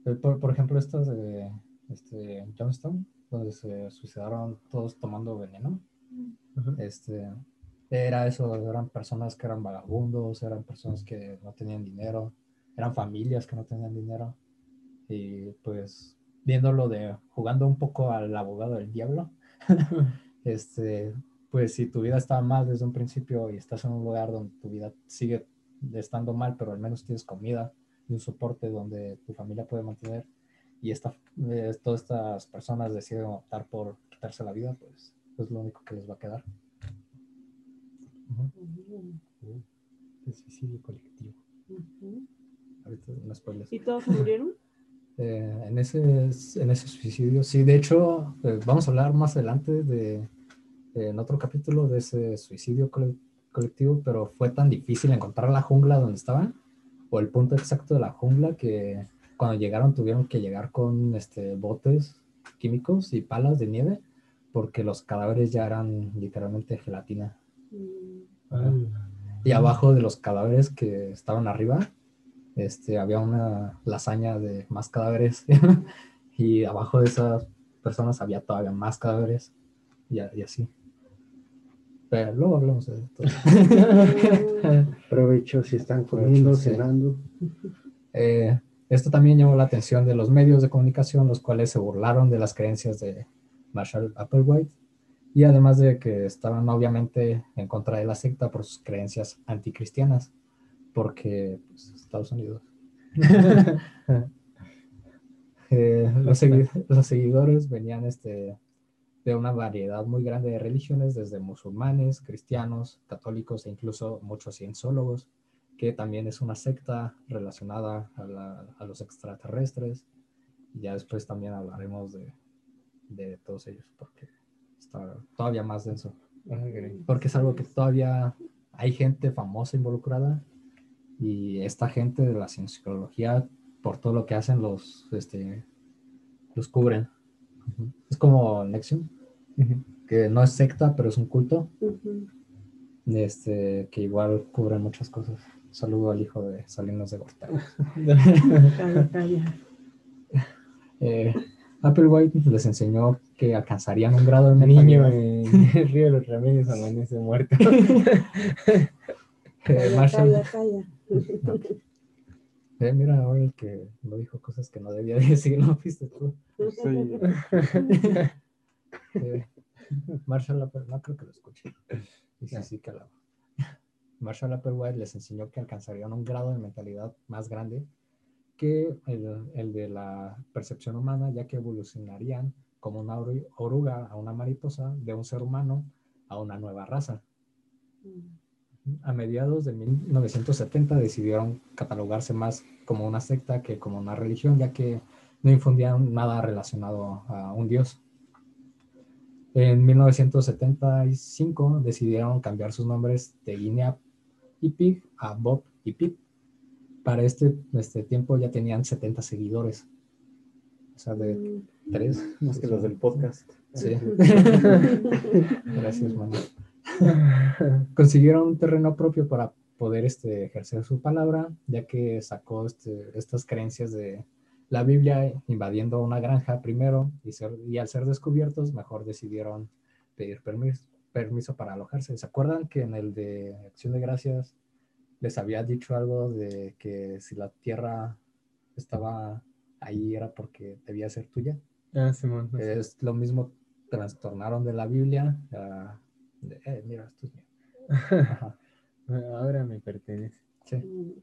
Eh, Por, por ejemplo, estas de este, Johnston, donde se suicidaron todos tomando veneno. Ajá. Este, era eso, eran personas que eran vagabundos, eran personas que no tenían dinero, eran familias que no tenían dinero. Y pues viéndolo de jugando un poco al abogado del diablo, <laughs> este, pues si tu vida estaba mal desde un principio y estás en un lugar donde tu vida sigue estando mal, pero al menos tienes comida y un soporte donde tu familia puede mantener y esta, eh, todas estas personas deciden optar por quitarse la vida, pues es lo único que les va a quedar. Ujú. El suicidio colectivo. Ujú. Ahorita no spoilers. ¿Y todos murieron? <laughs> Eh, en, ese, en ese suicidio, sí, de hecho, eh, vamos a hablar más adelante de, en otro capítulo de ese suicidio cole- colectivo, pero fue tan difícil encontrar la jungla donde estaban, o el punto exacto de la jungla, que cuando llegaron tuvieron que llegar con este, botes químicos y palas de nieve, porque los cadáveres ya eran literalmente gelatina. Mm. Y abajo de los cadáveres que estaban arriba, este, había una lasaña de más cadáveres. <laughs> Y abajo de esas personas había todavía más cadáveres y, así. Pero luego hablamos de esto. <laughs> <laughs> Provecho si están comiendo, sí. cenando. Eh, esto también llamó la atención de los medios de comunicación, los cuales se burlaron de las creencias de Marshall Applewhite y además de que estaban obviamente en contra de la secta por sus creencias anticristianas, porque pues, Estados Unidos. <laughs> Eh, los, segui- los seguidores venían este, de una variedad muy grande de religiones, desde musulmanes, cristianos, católicos e incluso muchos cienciólogos que también es una secta relacionada a, la- a los extraterrestres. Y ya después también hablaremos de, de todos ellos, porque está todavía más denso. Porque es algo que todavía hay gente famosa involucrada y esta gente de la cienciología, por todo lo que hacen, los, este, los cubren. Es como Nexium, que no es secta, pero es un culto este, que igual cubre muchas cosas. Saludo al hijo de Salinas de Gortari. <laughs> Eh, Applewhite les enseñó que alcanzarían un grado de Niño en el <laughs> río de los remedios amanece muerto. <laughs> Eh, Marshall, calla, calla. eh, mira, ahora el que lo dijo cosas que no debía decir, ¿no fuiste tú? Soy- Eh, Marshall no creo que lo escuche. Y sí, sí hago. Marshall Applewhite les enseñó que alcanzarían un grado de mentalidad más grande que el, el de la percepción humana, ya que evolucionarían como una oru- oruga a una mariposa, de un ser humano a una nueva raza. A mediados de 1970 decidieron catalogarse más como una secta que como una religión, ya que no infundían nada relacionado a un dios. En 1975 decidieron cambiar sus nombres de Guinea y Pig a Bob y Pip. Para este, este tiempo ya tenían 70 seguidores. O sea, de tres. Más que los del podcast. Sí. <laughs> Gracias, mano. Consiguieron un terreno propio para poder este, ejercer su palabra, ya que sacó este, estas creencias de la Biblia invadiendo una granja primero y, ser- y al ser descubiertos, mejor decidieron pedir permiso, permiso para alojarse. ¿Se acuerdan que en el de Acción de Gracias les había dicho algo de que si la tierra estaba ahí era porque debía ser tuya? Ah, Simón. Es lo mismo, trastornaron de la Biblia. de, eh, mira, esto es mío. Ajá, <laughs> Ahora me pertenece. sí.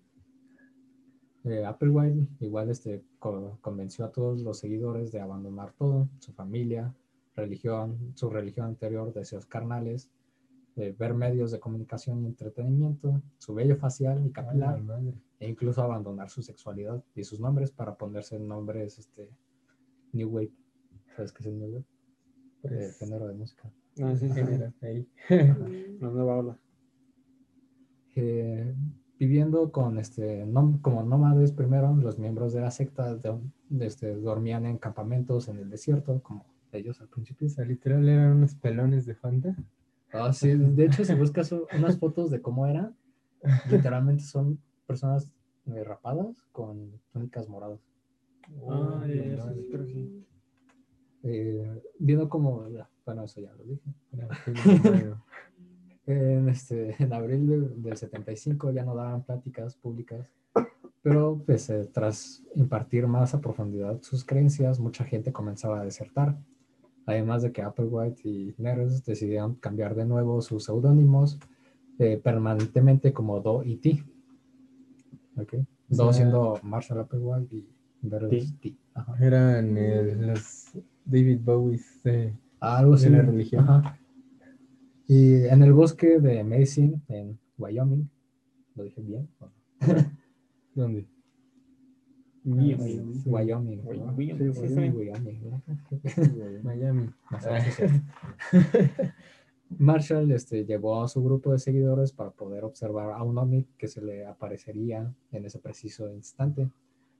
Eh, Applewhite igual este, co- convenció a todos los seguidores de abandonar todo, su familia, religión, su religión anterior, deseos carnales, eh, ver medios de comunicación y entretenimiento, su vello facial y capilar, e incluso abandonar su sexualidad y sus nombres para ponerse nombres este, New Wave. ¿Sabes qué es el New Wave? El Pues, género de música. Ah, sí, sí. género, ahí. <laughs> La nueva ola. eh, viviendo con este, nom- como nómades primero, los miembros de la secta de- de este, dormían en campamentos en el desierto, como ellos al principio. O sea, literal eran unos pelones de Fanta. Ah, sí, de hecho, si buscas unas fotos de cómo era, <laughs> literalmente son personas eh, rapadas con túnicas moradas. Ah, ya, ya, madre. sí, creo que sí. Eh, viendo como, bueno, eso ya lo dije. <laughs> En, este, en abril de- del 75 ya no daban pláticas públicas, pero pues, eh, tras impartir más a profundidad sus creencias, mucha gente comenzaba a desertar. Además de que Applewhite y Neres decidieron cambiar de nuevo sus seudónimos eh, permanentemente como Do y T. ¿Ok? Do O sea, siendo Marshall Applewhite y Neres T. Ajá. Eran el- los David Bowies de... Algo así. de la religión. Ajá. Y en el bosque de Mason, en Wyoming, ¿lo dije bien? <laughs> ¿Dónde? Wyoming. Wyoming. Miami. Massachusetts. <laughs> Marshall este, llevó a su grupo de seguidores para poder observar a un ovni que se le aparecería en ese preciso instante.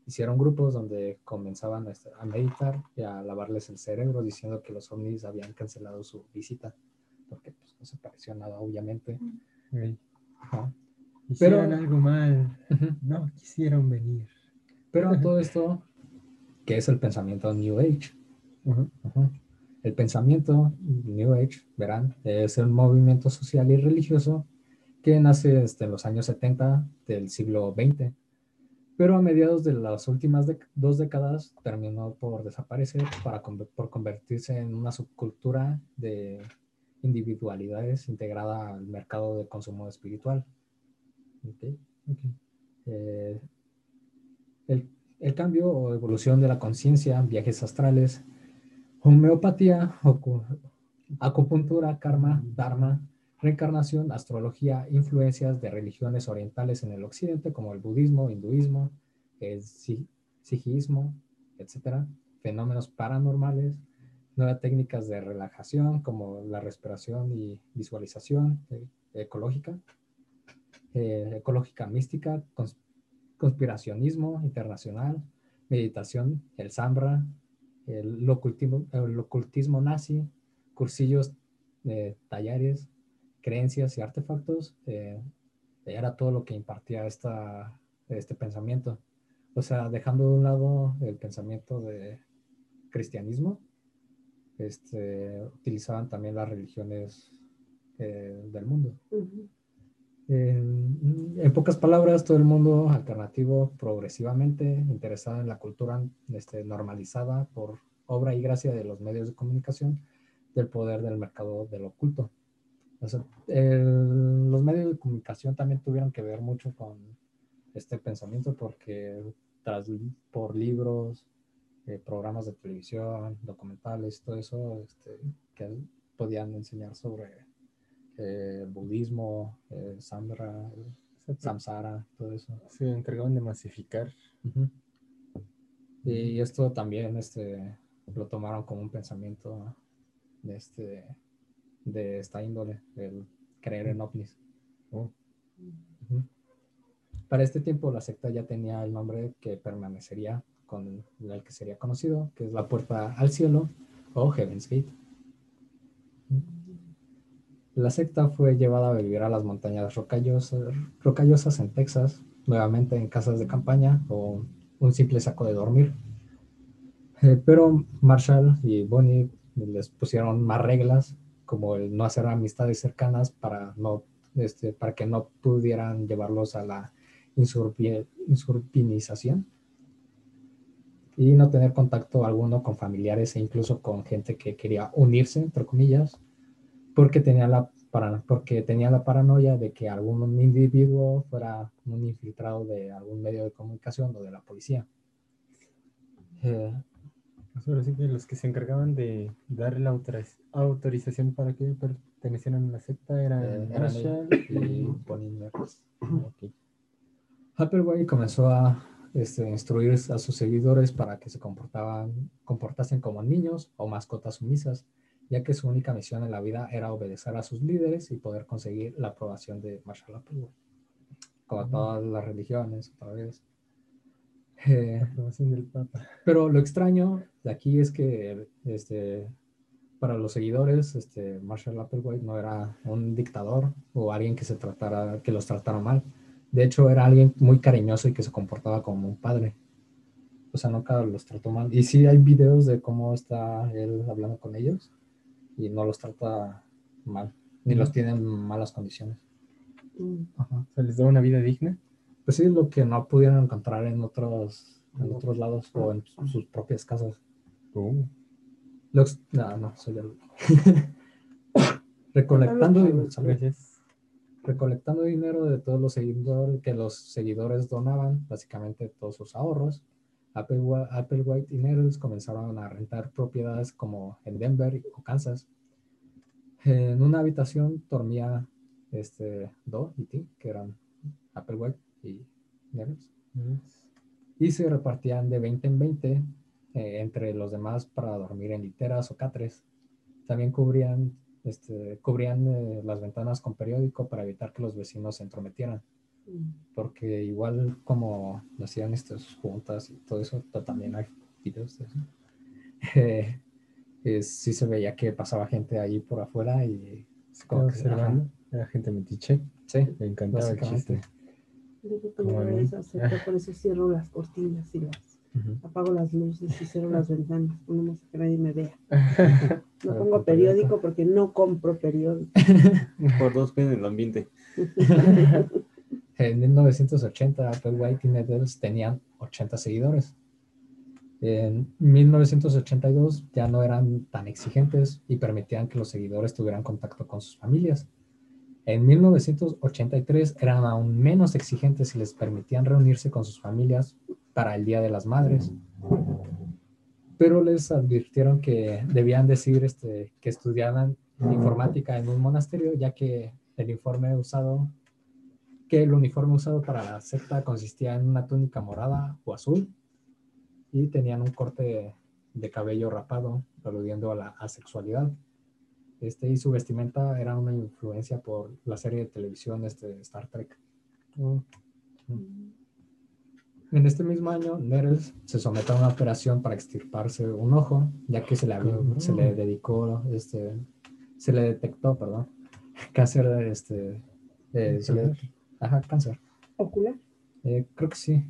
Hicieron grupos donde comenzaban a meditar y a lavarles el cerebro diciendo que los ovnis habían cancelado su visita porque pues, no se pareció nada, obviamente. Ey, Ajá. Hicieron Pero- algo mal. No quisieron venir. Pero todo esto que es el pensamiento New Age. El pensamiento New Age, verán, es un movimiento social y religioso que nace desde los años 70 del siglo XX, pero a mediados de las últimas dec- dos décadas terminó por desaparecer para por convertirse en una subcultura de individualidades integrada al mercado de consumo espiritual. Ok. Eh, el, cambio o evolución de la conciencia, viajes astrales, homeopatía, acupuntura, karma, dharma, reencarnación, astrología, influencias de religiones orientales en el occidente como el budismo, hinduismo, el si- sijismo, etcétera, fenómenos paranormales, nuevas técnicas de relajación como la respiración y visualización eh, ecológica, eh, ecológica mística, conspiracionismo internacional, meditación, el Zambra, el ocultismo, el ocultismo nazi, cursillos, talleres, creencias y artefactos, eh, era todo lo que impartía esta, este pensamiento. O sea, dejando de un lado el pensamiento de cristianismo, este, utilizaban también las religiones eh, del mundo. En, en pocas palabras, todo el mundo alternativo progresivamente interesado en la cultura este, normalizada por obra y gracia de los medios de comunicación del poder del mercado del oculto. O sea, el- los medios de comunicación también tuvieron que ver mucho con este pensamiento porque tras, por libros, eh, programas de televisión, documentales, todo eso este, que podían enseñar sobre eh, budismo, el samsara, todo eso. Se encargaban de masificar. Y esto también este, lo tomaron como un pensamiento de, este, de esta índole, el creer en ovnis. Oh. Para este tiempo la secta ya tenía el nombre que permanecería con el que sería conocido, que es la puerta al cielo o Heaven's Gate. La secta fue llevada a vivir a las montañas rocallosas, en Texas, nuevamente en casas de campaña o un simple saco de dormir. Eh, pero Marshall y Bonnie les pusieron más reglas, como el no hacer amistades cercanas para, no, este, para que no pudieran llevarlos a la insurbinización y no tener contacto alguno con familiares e incluso con gente que quería unirse, entre comillas, porque tenía la, para, porque tenía la paranoia de que algún individuo fuera un infiltrado de algún medio de comunicación o de la policía. Eh, sí que los que se encargaban de darle la autoriz- autorización para que pertenecieran a la secta eran eh, eran Marshall y Bonnie Mertz. Ok. Applewhite comenzó a este, instruir a sus seguidores para que se comportaban, comportasen como niños o mascotas sumisas, ya que su única misión en la vida era obedecer a sus líderes y poder conseguir la aprobación de Marshall Applewhite. Como todas las religiones, otra vez. Eh, la aprobación del Papa. pero lo extraño de aquí es que este, para los seguidores, este, Marshall Applewhite no era un dictador o alguien que, se tratara, que los tratara mal. De hecho, era alguien muy cariñoso y que se comportaba como un padre. O sea, nunca los trató mal. Y sí hay videos de cómo está él hablando con ellos y no los trata mal, ni los tiene en malas condiciones. Mm. Ajá. Sea, les daba una vida digna. Pues sí, lo que no pudieron encontrar en otros, en otros lados o en sus propias casas. Uh, no, no, soy yo. <laughs> recolectando, recolectando dinero de todos los seguidores que los seguidores donaban, básicamente todos sus ahorros. Applewhite, Applewhite y Nettles comenzaron a rentar propiedades como en Denver o Kansas. En una habitación dormía este, Do y T, que eran Applewhite y Nettles y se repartían de 20 en 20 eh, entre los demás para dormir en literas o catres. También cubrían, este, cubrían eh, las ventanas con periódico para evitar que los vecinos se entrometieran, Mm. Porque igual como hacían estas juntas y todo eso, ta- también hay videos de eso. Eh, <laughs> eh, sí se veía que pasaba gente ahí por afuera y como que, Era gente metiche. sí, Me encantaba el chiste. Digo que Como no a mí. debes hacer, por eso <laughs> cierro las cortinas y las Apago las luces y cierro las ventanas, no más que nadie me vea. <laughs> No Ah, pongo periódico porque no compro periódico. Por dos cuidan el ambiente. En 1980, Applewhite y Nettles tenían 80 seguidores. En 1982 ya no eran tan exigentes y permitían que los seguidores tuvieran contacto con sus familias. En 1983 eran aún menos exigentes y les permitían reunirse con sus familias para el Día de las Madres. Pero les advirtieron que debían decir este, que estudiaban informática en un monasterio, ya que el informe usado que el uniforme usado para la secta consistía en una túnica morada o azul y tenían un corte de cabello rapado, aludiendo a la asexualidad. Este, y su vestimenta era una influencia por la serie de televisión este, Star Trek. En este mismo año, Nettles se sometió a una operación para extirparse un ojo, ya que se le, había- se le dedicó, este, se le detectó, perdón, <laughs> cáncer, este, eh, se le- ajá, cáncer. ¿Ocular? Eh, creo que sí.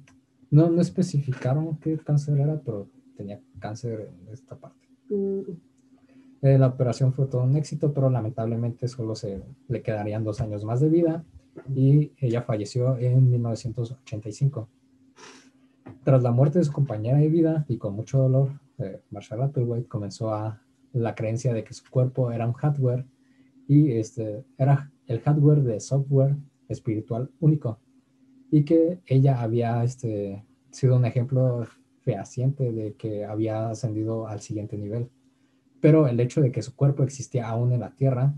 No, no especificaron qué cáncer era, pero tenía cáncer en esta parte. Mm, Eh, la operación fue todo un éxito, pero lamentablemente solo se le quedarían dos años más de vida y ella falleció en 1985. Tras la muerte de su compañera de vida y con mucho dolor, eh, Marshall Applewhite comenzó a la creencia de que su cuerpo era un hardware y este era el hardware de software espiritual único y que ella había este, sido un ejemplo fehaciente de que había ascendido al siguiente nivel. Pero el hecho de que su cuerpo existía aún en la Tierra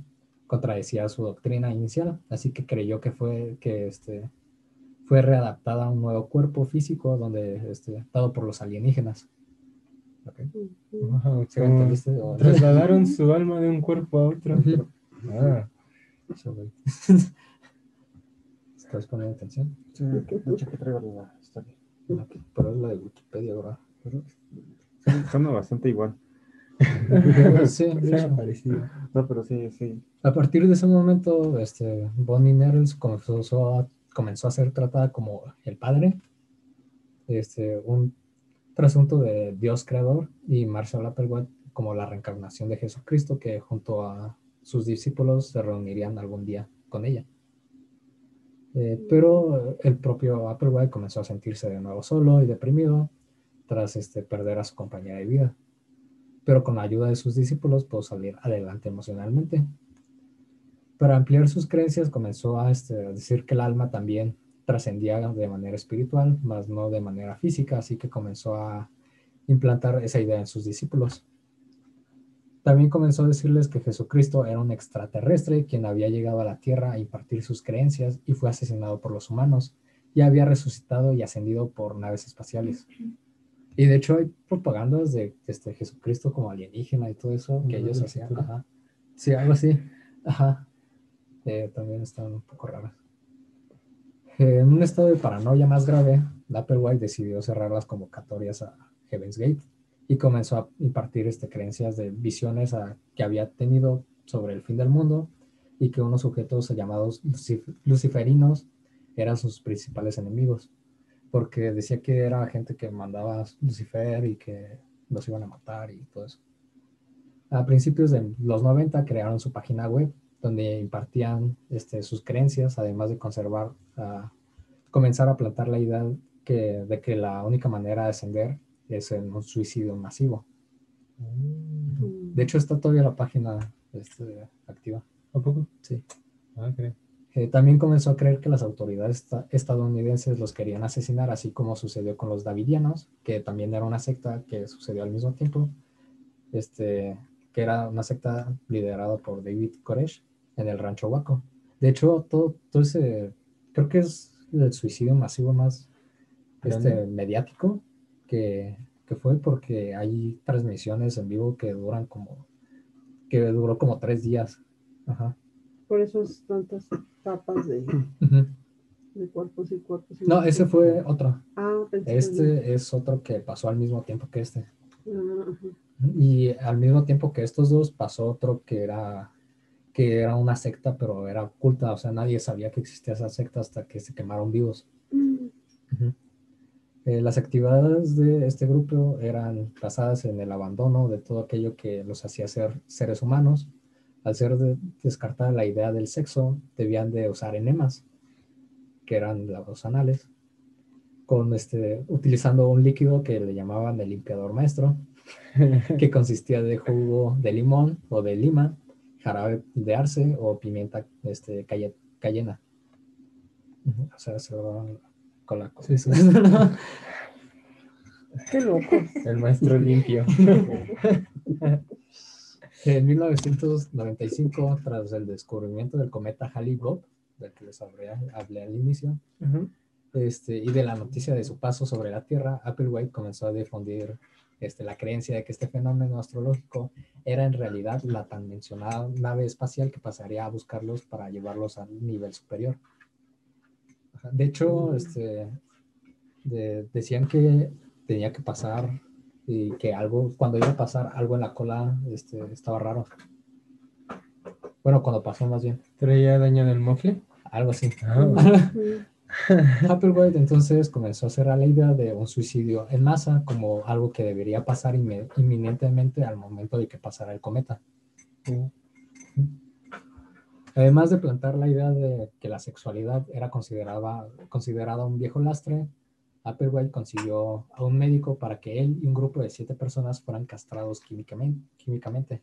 contradecía su doctrina inicial, así que creyó que fue que este, fue readaptada a un nuevo cuerpo físico donde este, dado por los alienígenas. <laughs> Trasladaron su alma de un cuerpo a otro. Ah. <laughs> ¿Estás poniendo atención? Sí, de hecho que traigo la historia. Ok, Pero es la de Wikipedia, ¿verdad? Sí, Suena bastante igual. <laughs> sí, parecido. No, pero sí, sí. A partir de ese momento, este, Bonnie Nettles comenzó a, comenzó a ser tratada como el padre, este, un trasunto de Dios creador, y Marshall Applewhite como la reencarnación de Jesucristo, que junto a sus discípulos se reunirían algún día con ella. Eh, pero el propio Applewhite comenzó a sentirse de nuevo solo y deprimido tras este, perder a su compañera de vida. Pero con la ayuda de sus discípulos pudo salir adelante emocionalmente. Para ampliar sus creencias comenzó a, este, a decir que el alma también trascendía de manera espiritual, más no de manera física, así que comenzó a implantar esa idea en sus discípulos. También comenzó a decirles que Jesucristo era un extraterrestre quien había llegado a la Tierra a impartir sus creencias y fue asesinado por los humanos y había resucitado y ascendido por naves espaciales. Y de hecho hay propagandas de este, Jesucristo como alienígena y todo eso que ellos hacían. Ajá. Sí, algo así. Ajá. Eh, también están un poco raras. Eh, en un estado de paranoia más grave, Applewhite decidió cerrar las convocatorias a Heaven's Gate y comenzó a impartir este, creencias de visiones que había tenido sobre el fin del mundo y que unos sujetos llamados lucif- luciferinos eran sus principales enemigos, porque decía que era gente que mandaba a Lucifer y que los iban a matar y todo eso. A principios de los 90 crearon su página web donde impartían este, sus creencias, además de conservar, ah, comenzar a plantar la idea que, de que la única manera de ascender es en un suicidio masivo. mm. De hecho, está todavía la página este, activa. ¿A poco? Sí. Ah, creo. Eh, también comenzó a creer que las autoridades esta- estadounidenses los querían asesinar, así como sucedió con los davidianos, que también era una secta que sucedió al mismo tiempo, este, que era una secta liderada por David Koresh en el rancho Waco. De hecho, todo, todo ese, creo que es el suicidio masivo más este, mediático que, que fue porque hay transmisiones en vivo que duran como, que duró como tres días. Ajá. Por eso es tantas etapas de, de cuerpos y cuerpos. y No, ese fue otro. Ah, que Este es otro que pasó al mismo tiempo que este. Ah. Y al mismo tiempo que estos dos pasó otro que era que era una secta, pero era oculta, o sea, nadie sabía que existía esa secta hasta que se quemaron vivos. Mm, Ujú. Eh, las actividades de este grupo eran basadas en el abandono de todo aquello que los hacía ser seres humanos. Al ser de- descartada la idea del sexo, debían de usar enemas, que eran los anales, con este, utilizando un líquido que le llamaban el limpiador maestro, <laughs> que consistía de jugo de limón o de lima, jarabe de arce o pimienta este, cayena. O sea, se lo Sí, sí. <laughs> Qué loco. El maestro limpio. <laughs> En 1995, tras el descubrimiento del cometa Halley-Bob, del que les hablé, hablé al inicio, este, y de la noticia de su paso sobre la Tierra, Applewhite comenzó a difundir este, la creencia de que este fenómeno astrológico era en realidad la tan mencionada nave espacial que pasaría a buscarlos para llevarlos al nivel superior. De hecho, este, de- decían que tenía que pasar y que algo, cuando iba a pasar algo en la cola, este, estaba raro. Bueno, cuando pasó más bien, ¿Traía daño en el mofle? algo así. Ah, <laughs> <laughs> Applewhite entonces comenzó a hacer a la idea de un suicidio en masa como algo que debería pasar inminentemente al momento de que pasara el cometa. Además de plantar la idea de que la sexualidad era considerada, considerada un viejo lastre, Applewhite consiguió a un médico para que él y un grupo de siete personas fueran castrados químicamente. químicamente.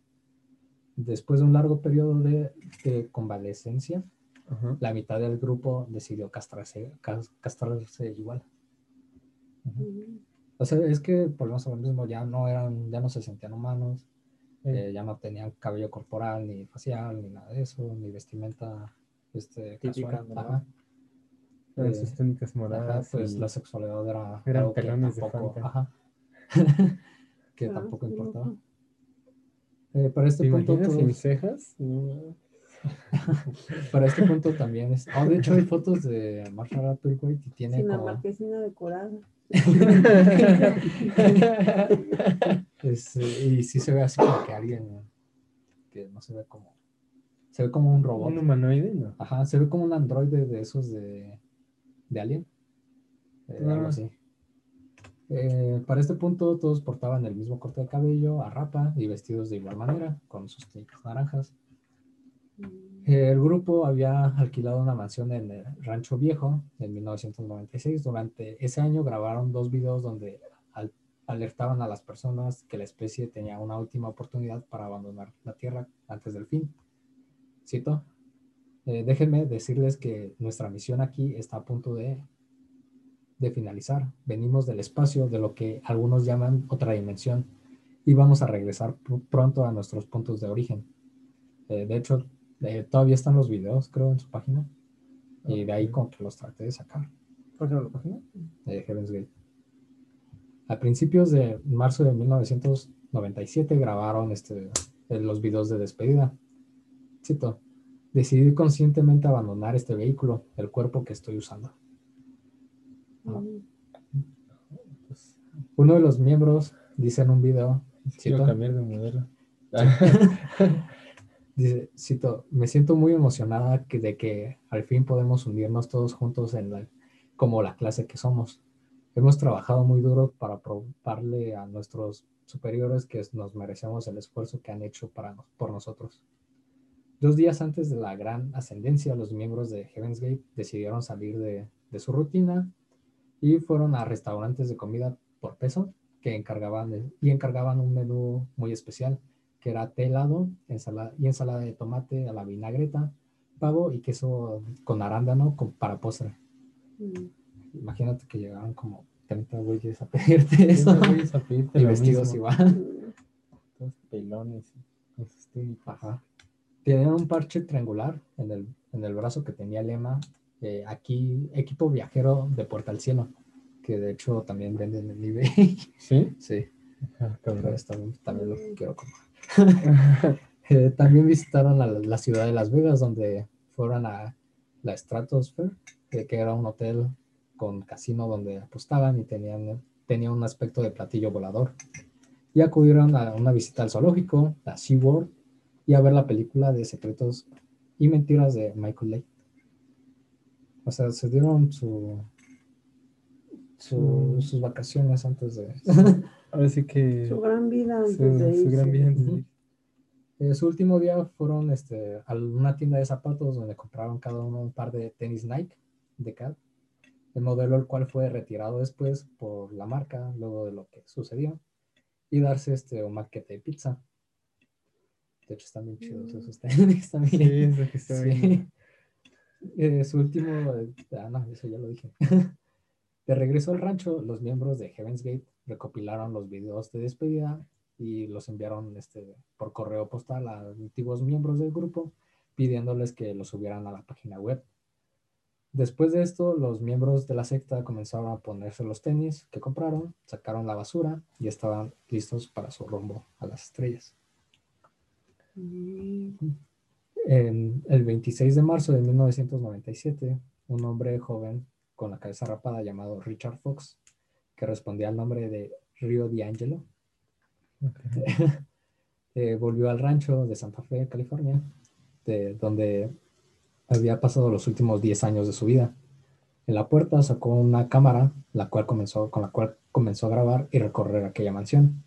Después de un largo periodo de, de convalescencia, Ajá. la mitad del grupo decidió castrarse, cas- castrarse igual. Ujú. O sea, es que volvemos a lo mismo, ya no eran, ya no se sentían humanos, eh, ya no tenían cabello corporal, ni facial, ni nada de eso, ni vestimenta este, Típica, casual. Ajá. Eh, sus túnicas Ajá, moradas. pues y- la sexualidad era Eran algo que pelones de tampoco, Fanta. ajá, <laughs> que Ah, tampoco importaba. Eh, para este ¿Te punto, imaginas sin cejas? No. <laughs> para este punto también es, oh, de hecho hay fotos de Marshall Applewhite y tiene Sin la como, marquesina decorada. Es, eh, y sí se ve así como que alguien que no se ve como. Se ve como un robot. ¿Un humanoide? No. Ajá, se ve como un androide de esos de, de Alien. Eh, Algo Ah. así. Eh, para este punto, todos portaban el mismo corte de cabello, a rapa y vestidos de igual manera, con sus túnicas naranjas. Eh, El grupo había alquilado una mansión en el Rancho Viejo en 1996. Durante ese año grabaron dos videos donde alertaban a las personas que la especie tenía una última oportunidad para abandonar la Tierra antes del fin. Cito, "Eh, déjenme decirles que nuestra misión aquí está a punto de, de finalizar. Venimos del espacio, de lo que algunos llaman otra dimensión, y vamos a regresar pr- pronto a nuestros puntos de origen. Eh, de hecho, eh, todavía están los videos, creo, en su página. Y de ahí como que los traté de sacar ¿Página la página? de Heaven's Gate. A principios de marzo de 1997 grabaron este, eh, los videos de despedida. Cito, decidí conscientemente abandonar este vehículo, el cuerpo que estoy usando. Ah. Uno de los miembros dice en un video, cito, cambiar de modelo. <laughs> Dice, cito, me siento muy emocionada que, de que al fin podemos unirnos todos juntos en la, como la clase que somos. Hemos trabajado muy duro para probarle a nuestros superiores que nos merecemos el esfuerzo que han hecho para, por nosotros. Dos días antes de la gran ascendencia, los miembros de Heaven's Gate decidieron salir de, su rutina y fueron a restaurantes de comida por peso que encargaban y encargaban un menú muy especial que era té helado ensalada, y ensalada de tomate a la vinagreta, pavo y queso con arándano con, para postre. Mm. Imagínate que llegaron como 30 güeyes a pedirte eso güeyes a pedirte y vestidos mismo. igual. Todos pelones con sus túnicas. Ajá. Tenían un parche triangular en el, en el brazo que tenía el lema eh, aquí, equipo viajero de Puerta al Cielo, que de hecho también venden en eBay. ¿Sí? sí, Ah, también, también lo quiero comprar. <laughs> Eh, también visitaron a la, la ciudad de Las Vegas, donde fueron a la Stratosphere, que, que era un hotel con casino donde apostaban y tenían, tenía un aspecto de platillo volador. Y acudieron a una visita al zoológico, a SeaWorld, y a ver la película de secretos y mentiras de Michael Lake. O sea, se dieron su, su- sus vacaciones antes de... <laughs> Ahora sí que Su gran vida su, antes de su irse. gran vida antes de. Eh, su último día fueron este, a una tienda de zapatos donde compraron cada uno un par de tenis Nike de CAD, el modelo el cual fue retirado después por la marca luego de lo que sucedió, y darse este, un maquete de pizza. De hecho, están bien chidos esos tenis <laughs> también. Sí, que estaba Sí. viendo. Eh, su último, eh, ah, no, eso ya lo dije. <laughs> De regreso al rancho, los miembros de Heaven's Gate recopilaron los videos de despedida y los enviaron este, por correo postal a antiguos miembros del grupo, pidiéndoles que los subieran a la página web. Después de esto, los miembros de la secta comenzaron a ponerse los tenis que compraron, sacaron la basura y estaban listos para su rumbo a las estrellas. En el 26 de marzo de 1997, un hombre joven con la cabeza rapada llamado Richard Fox, que respondía al nombre de Río D'Angelo, <laughs> eh, volvió al rancho de Santa Fe, California, de donde había pasado los últimos 10 años de su vida. En la puerta sacó una cámara, la cual comenzó, con la cual comenzó a grabar y recorrer aquella mansión.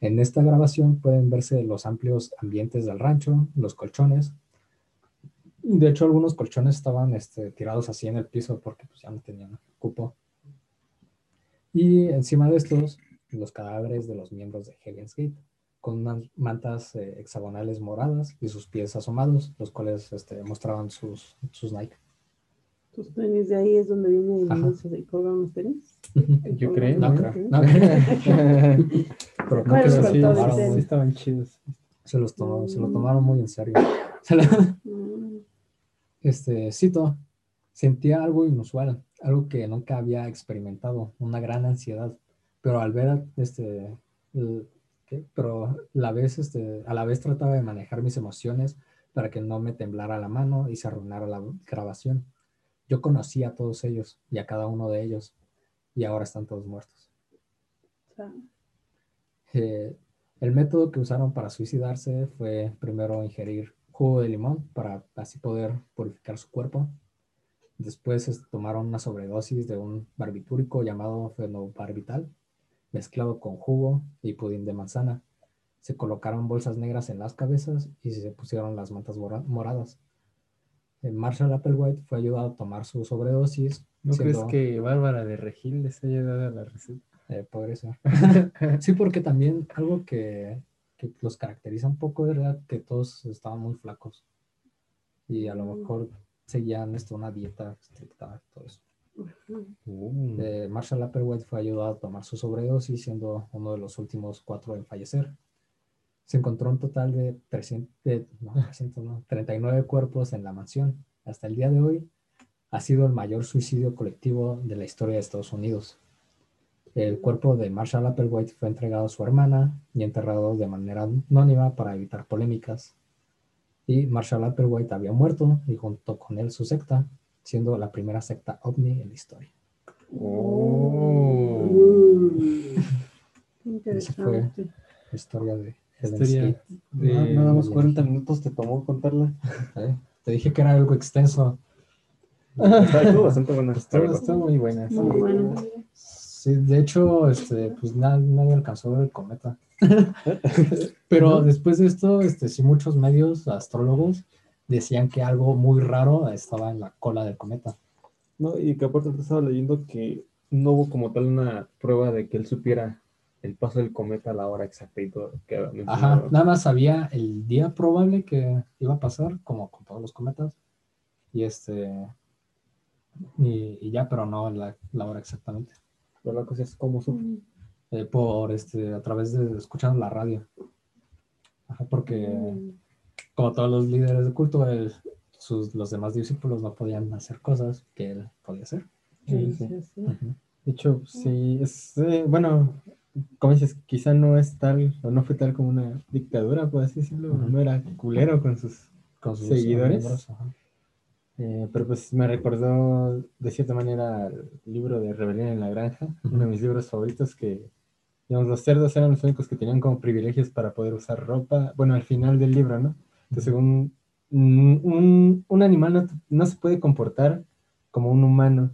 En esta grabación pueden verse los amplios ambientes del rancho, los colchones. De hecho, algunos colchones estaban este, tirados así en el piso porque pues, ya no tenían cupo. Y encima de estos, los cadáveres de los miembros de Heaven's Gate, con unas mantas eh, hexagonales moradas y sus pies asomados, los cuales este, mostraban sus, sus Nike. Tus tenis de ahí es donde viene donde se colgan los tenis. <laughs> Yo creo. No creo. No creo. <laughs> Pero creo ¿Cuál que se el sí, tomaron estaban chidos. se los tomó- se lo tomaron muy en serio. <laughs> Mm, este, cito, sentía algo inusual, algo que nunca había experimentado, una gran ansiedad, pero al ver, este, el- pero la vez, este, a la vez trataba de manejar mis emociones para que no me temblara la mano y se arruinara la grabación. Yo conocía a todos ellos y a cada uno de ellos, y ahora están todos muertos. Eh, el método que usaron para suicidarse fue primero ingerir jugo de limón para así poder purificar su cuerpo. Después este, tomaron una sobredosis de un barbitúrico llamado fenobarbital, mezclado con jugo y pudín de manzana. Se colocaron bolsas negras en las cabezas y se pusieron las mantas mora- moradas. Marshall Applewhite fue ayudado a tomar su sobredosis. ¿No siendo- crees que Bárbara de Regil les haya dado la receta? eh, podría ser. <laughs> sí, porque también algo que, que los caracteriza un poco era que todos estaban muy flacos. Y a lo mejor seguían esto, una dieta estricta, todo eso. Uh, Eh, Marshall Applewhite fue ayudado a tomar su sobredosis, siendo uno de los últimos cuatro en fallecer. Se encontró un total de, 300, de- no, 300 no, 39 cuerpos en la mansión. Hasta el día de hoy ha sido el mayor suicidio colectivo de la historia de Estados Unidos. El cuerpo de Marshall Applewhite fue entregado a su hermana y enterrado de manera anónima para evitar polémicas. Y Marshall Applewhite había muerto y junto con él su secta, siendo la primera secta ovni en la historia. oh. qué <laughs> Esa fue interesante. la historia de Historia de... Na- Nada más 40 minutos te tomó contarla. <laughs> ¿eh? Te dije que era algo extenso. Está estuvo <laughs> bastante buena. estuvo muy buena. sí. Muy bueno. Sí, de hecho, este, pues na- nadie alcanzó a ver el cometa. Pero después de esto, este, sí, muchos medios astrólogos decían que algo muy raro estaba en la cola del cometa. No, y que aparte te estaba leyendo que no hubo como tal una prueba de que él supiera el paso del cometa a la hora exacta y todo. Que Ajá, nada más sabía el día probable que iba a pasar, como con todos los cometas. Y este. Y, y ya, pero no la, la hora exactamente. Pero la cosa es como supo. Eh, por este, a través de escuchando la radio. Ajá, porque Mm. Como todos los líderes de culto, él- sus, los demás discípulos no podían hacer cosas que él podía hacer. Sí, Sí, sí. De hecho, sí, es, eh, bueno, como dices, quizá no es tal, o no fue tal como una dictadura, por así decirlo, Ujú. no era culero con sus, Con sus ¿Seguidores? ajá. eh, pero pues me recordó de cierta manera el libro de Rebelión en la Granja, uno de mis libros favoritos que, digamos, los cerdos eran los únicos que tenían como privilegios para poder usar ropa, bueno, al final del libro, ¿no? Entonces, según un, un, un animal no, no se puede comportar como un humano,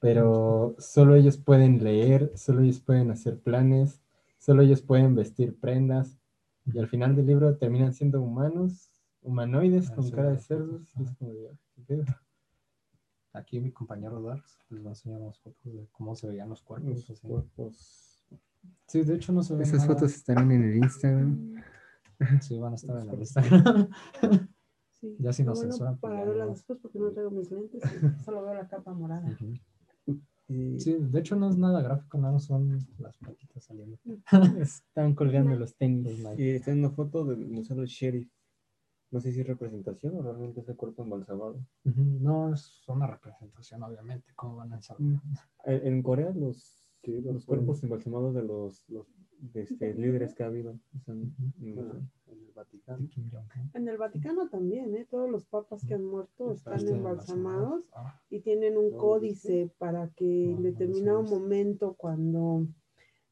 pero solo ellos pueden leer, solo ellos pueden hacer planes, solo ellos pueden vestir prendas, y al final del libro terminan siendo humanos, humanoides Ah, con sí, cara de cerdos. fotos, y es como de, ¿qué pedo? Aquí mi compañero Darks les va a enseñar unas fotos de cómo se veían los cuerpos. Los así. cuerpos. Sí, de hecho no se ven Esas nada. fotos estarán en el Instagram. <laughs> Sí, van a estar en el Instagram. Sí, Ya si nos bueno censuran, pues Para verlas después porque no traigo mis lentes <laughs> solo veo la capa morada. Y Sí, de hecho no es nada gráfico, nada, son las patitas saliendo. <laughs> Están colgando los tenis. y está en una foto del Museo del Sheriff. No sé si es representación o realmente es el cuerpo embalsamado. No es una representación, obviamente, cómo van a ensamblar. En, en Corea los, Sí, los los cuerpos embalsamados de los, los este, líderes que ha habido en el museo. en el Vaticano. En el Vaticano también, ¿eh? Todos los papas que han muerto están Están embalsamados Ah, y tienen un ¿No códice para que No, en determinado momento, cuando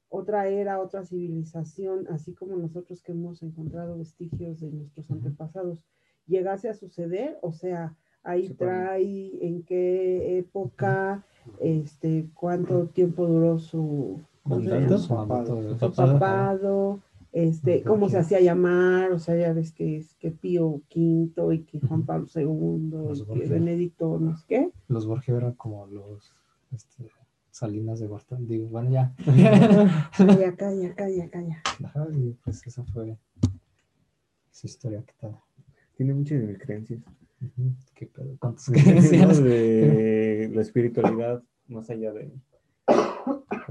otra era, otra civilización, así como nosotros que hemos encontrado vestigios de nuestros antepasados, llegase a suceder, o sea, ahí trae en qué época, este, cuánto tiempo duró su, su Papado. papado, este, cómo se hacía llamar, o sea, ya ves que es que Pío V y que Juan. Pablo II Los y que. Benedicto, no sé qué. Los Borgia eran como los este, Salinas de Gortán. Digo, bueno, <laughs> ya. Calla, calla, calla, calla. Pues esa fue su historia. ¿Qué tal? Tiene muchas de mis creencias. Ujú, ¿Qué pedo? ¿Cuántas creencias? de <laughs> la espiritualidad más allá de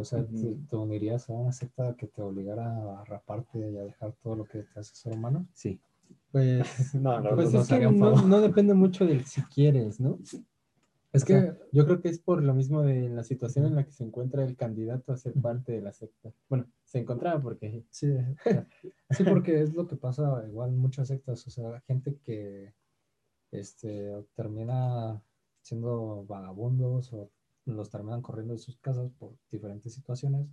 O sea, ¿te, te unirías a una secta que te obligara a raparte y a dejar todo lo que te hace ser humano? sí. Pues, <laughs> no la pues es que no, no depende mucho del si quieres, ¿no? Es O que sea, yo creo que es por lo mismo de la situación en la que se encuentra el candidato a ser parte de la secta. Bueno, se encontraba porque Sí, <laughs> sí, porque es lo que pasa igual en muchas sectas, o sea, gente que este, termina siendo vagabundos o los terminan corriendo de sus casas por diferentes situaciones,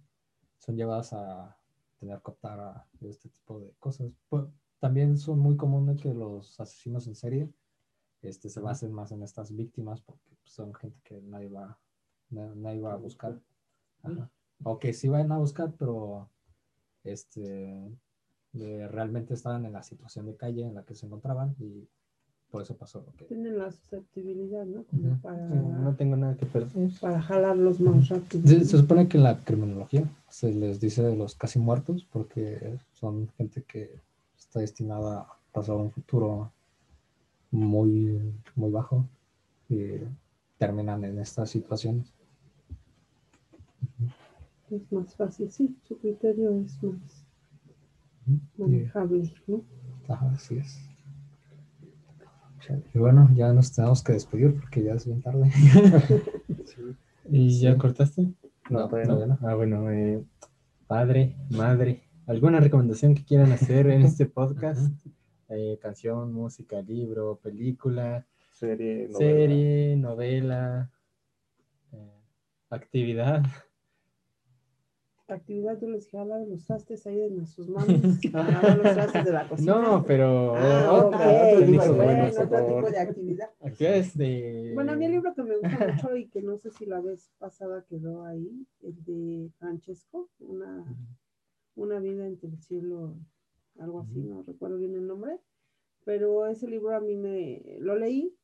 son llevadas a tener que optar a este tipo de cosas. Pues, también son muy comunes que los asesinos en serie este, se basen más en estas víctimas porque pues, son gente que nadie va, na- nadie va a buscar. Ajá. O que sí van a buscar, pero este, realmente estaban en la situación de calle en la que se encontraban y por eso pasó lo que... Tienen la susceptibilidad, ¿no? Como para, sí, no tengo nada que perder. para jalarlos más rápido. Se, se supone que en la criminología se les dice de los casi muertos porque son gente que está destinada a pasar un futuro muy, muy bajo y terminan en estas situaciones. Es más fácil, sí, su criterio es más manejable, ¿no? Ajá, así es. Y bueno, ya nos tenemos que despedir porque ya es bien tarde. <laughs> ¿Y Sí. ya cortaste? No, todavía todavía no. Ah, bueno, eh, padre, madre, ¿alguna recomendación que quieran hacer en este <laughs> podcast? Eh, canción, música, libro, película, serie novela. serie, novela, eh, actividad. Actividad, yo les dije, hablar de los trastes ahí de sus manos, <laughs> lavar los trastes de la cocina. No, pero Ah, otra, ok, otro tipo, bueno, bueno, otro tipo de actividad. actividades de... Bueno, a mí el libro que me gusta <laughs> mucho y que no sé si la vez pasada quedó ahí, el de Francesco, una, una vida entre el cielo, algo así, no recuerdo bien el nombre, pero ese libro a mí me, lo leí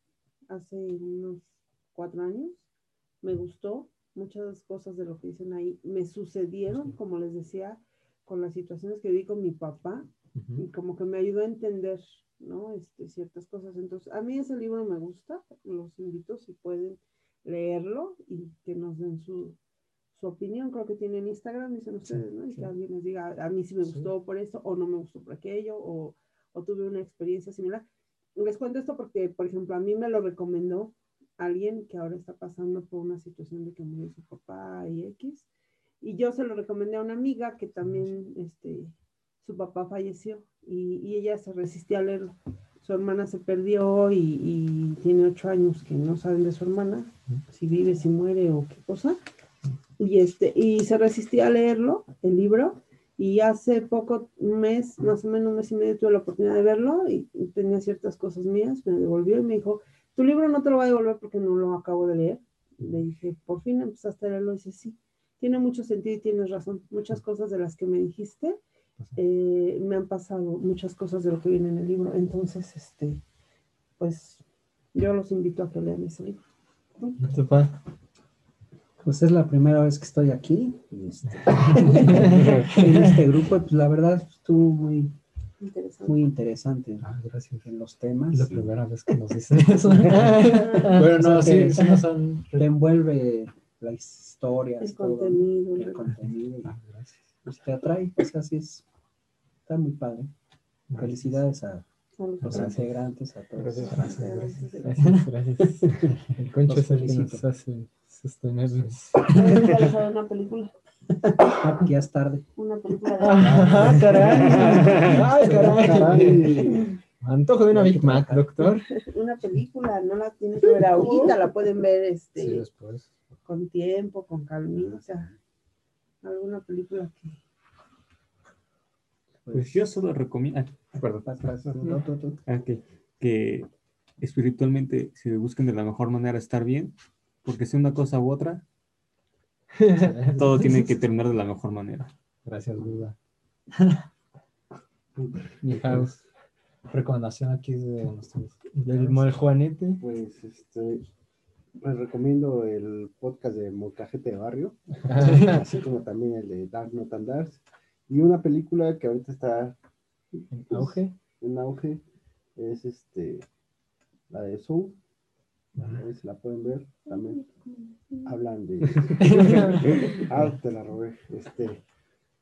hace unos cuatro años, me gustó, muchas cosas de lo que dicen ahí me sucedieron, como les decía, con las situaciones que viví con mi papá, y Ujú. como que me ayudó a entender, ¿no? Este, ciertas cosas. Entonces, a mí ese libro me gusta, los invito si pueden leerlo y que nos den su, su opinión. Creo que tienen Instagram, dicen ustedes, ¿no? Y sí. que alguien les diga, a mí sí me Sí. gustó por esto, o no me gustó por aquello, o, o tuve una experiencia similar. Les cuento esto porque, por ejemplo, a mí me lo recomendó alguien que ahora está pasando por una situación de que murió su papá y X. Y yo se lo recomendé a una amiga que también, este, su papá falleció y, ella se resistía a leerlo. Su hermana se perdió y, tiene ocho años que no saben de su hermana, si vive, si muere o qué cosa. Y, este, y se resistía a leerlo, el libro, y hace poco, un mes, más o menos un mes y medio, tuve la oportunidad de verlo y tenía ciertas cosas mías, me devolvió y me dijo, tu libro no te lo voy a devolver porque no lo acabo de leer, Le dije, por fin empezaste a leerlo. Y dice, sí, tiene mucho sentido y tienes razón. Muchas cosas de las que me dijiste eh, me han pasado, muchas cosas de lo que viene en el libro. Entonces, este, pues yo los invito a que lean ese libro. ¿Tu pa? Pues es la primera vez que estoy aquí y este, <laughs> <laughs> en este grupo. Pues la verdad estuvo muy, Interesante. muy interesante Ah, gracias. en los Es temas. la primera vez que nos dicen <laughs> eso. bueno, no, O sea que- sí, sí nos han... Te envuelve las historias, El todo, contenido. el contenido. y, Ah, gracias. pues, te atrae, pues así es. Está muy padre. Felicidades a Son los integrantes, a todos. Gracias, gracias. Gracias, gracias. <laughs> El concho Los es el que nos hace sostenernos. Una película. <laughs> Ya es tarde. Una película de Ah, caray. Ay, caray. Caray. Antojo de una Big Mac, doctor. una película, no la tienen que ver ahorita, la pueden ver este Sí, después. con tiempo, con calmita, o sea, alguna película que Pues yo solo recomiendo, ah, perdón, tú, tú. ah, que, que espiritualmente se busquen de la mejor manera estar bien, porque sea una cosa u otra, <laughs> todo tiene que terminar de la mejor manera. Gracias, Buda. <laughs> Mi house. Recomendación aquí de nuestros... Del Juanete. Pues, este, les recomiendo el podcast de Molcajete de Barrio, <laughs> así como también el de Dark Not and Dark. Y una película que ahorita está En auge. en auge es este la de Soul. A ver si la pueden ver también. Hablan de. <laughs> ah, te la robé. Este,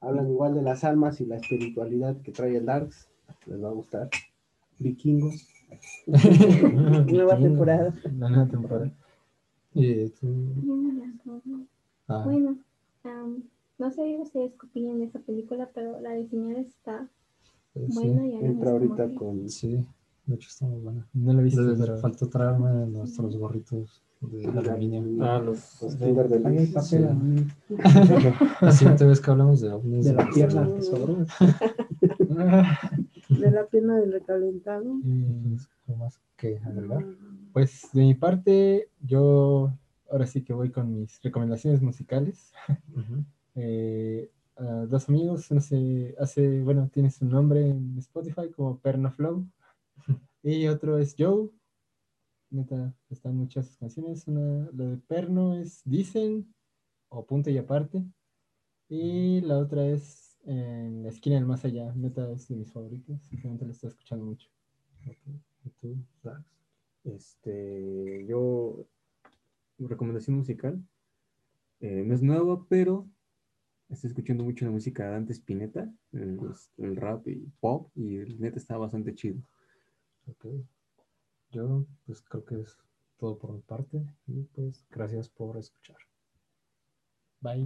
hablan igual de las almas y la espiritualidad que trae el Darks. Les va a gustar. Vikingos. nueva temporada. La nueva temporada. Y tú... Ah, Bueno, no sé si ustedes qué opinan de esa película, pero la de está pues, sí. buena y Entra ahorita con. Sí, de hecho está muy buena. No lo he visto, pero. faltó traerme nuestros gorritos de aluminio. Ah, los, los Kinder de Ahí hay papel mí, <laughs> La siguiente vez que hablamos de ovnis. de la pierna que sobró. <laughs> De la pena del recalentado. Mm, ¿Algo más que agregar? Pues de mi parte, yo ahora sí que voy con mis recomendaciones musicales. <laughs> Eh, a dos amigos, no sé, hace, bueno, tiene su nombre en Spotify como Pernoflow. Y otro es Joe. Neta, están muchas canciones. Una, la de Perno es Dicen o Punto y Aparte. Y la otra es En la esquina del más allá. Neta, es de mis favoritos. Simplemente lo estoy escuchando mucho. ¿Y tú? Este, yo, recomendación musical, eh, no es nueva, pero estoy escuchando mucho la música de Dante Spinetta, el, el rap y pop, y el neta está bastante chido. Ok. Yo, pues creo que es todo por mi parte. Y pues, gracias por escuchar. Bye.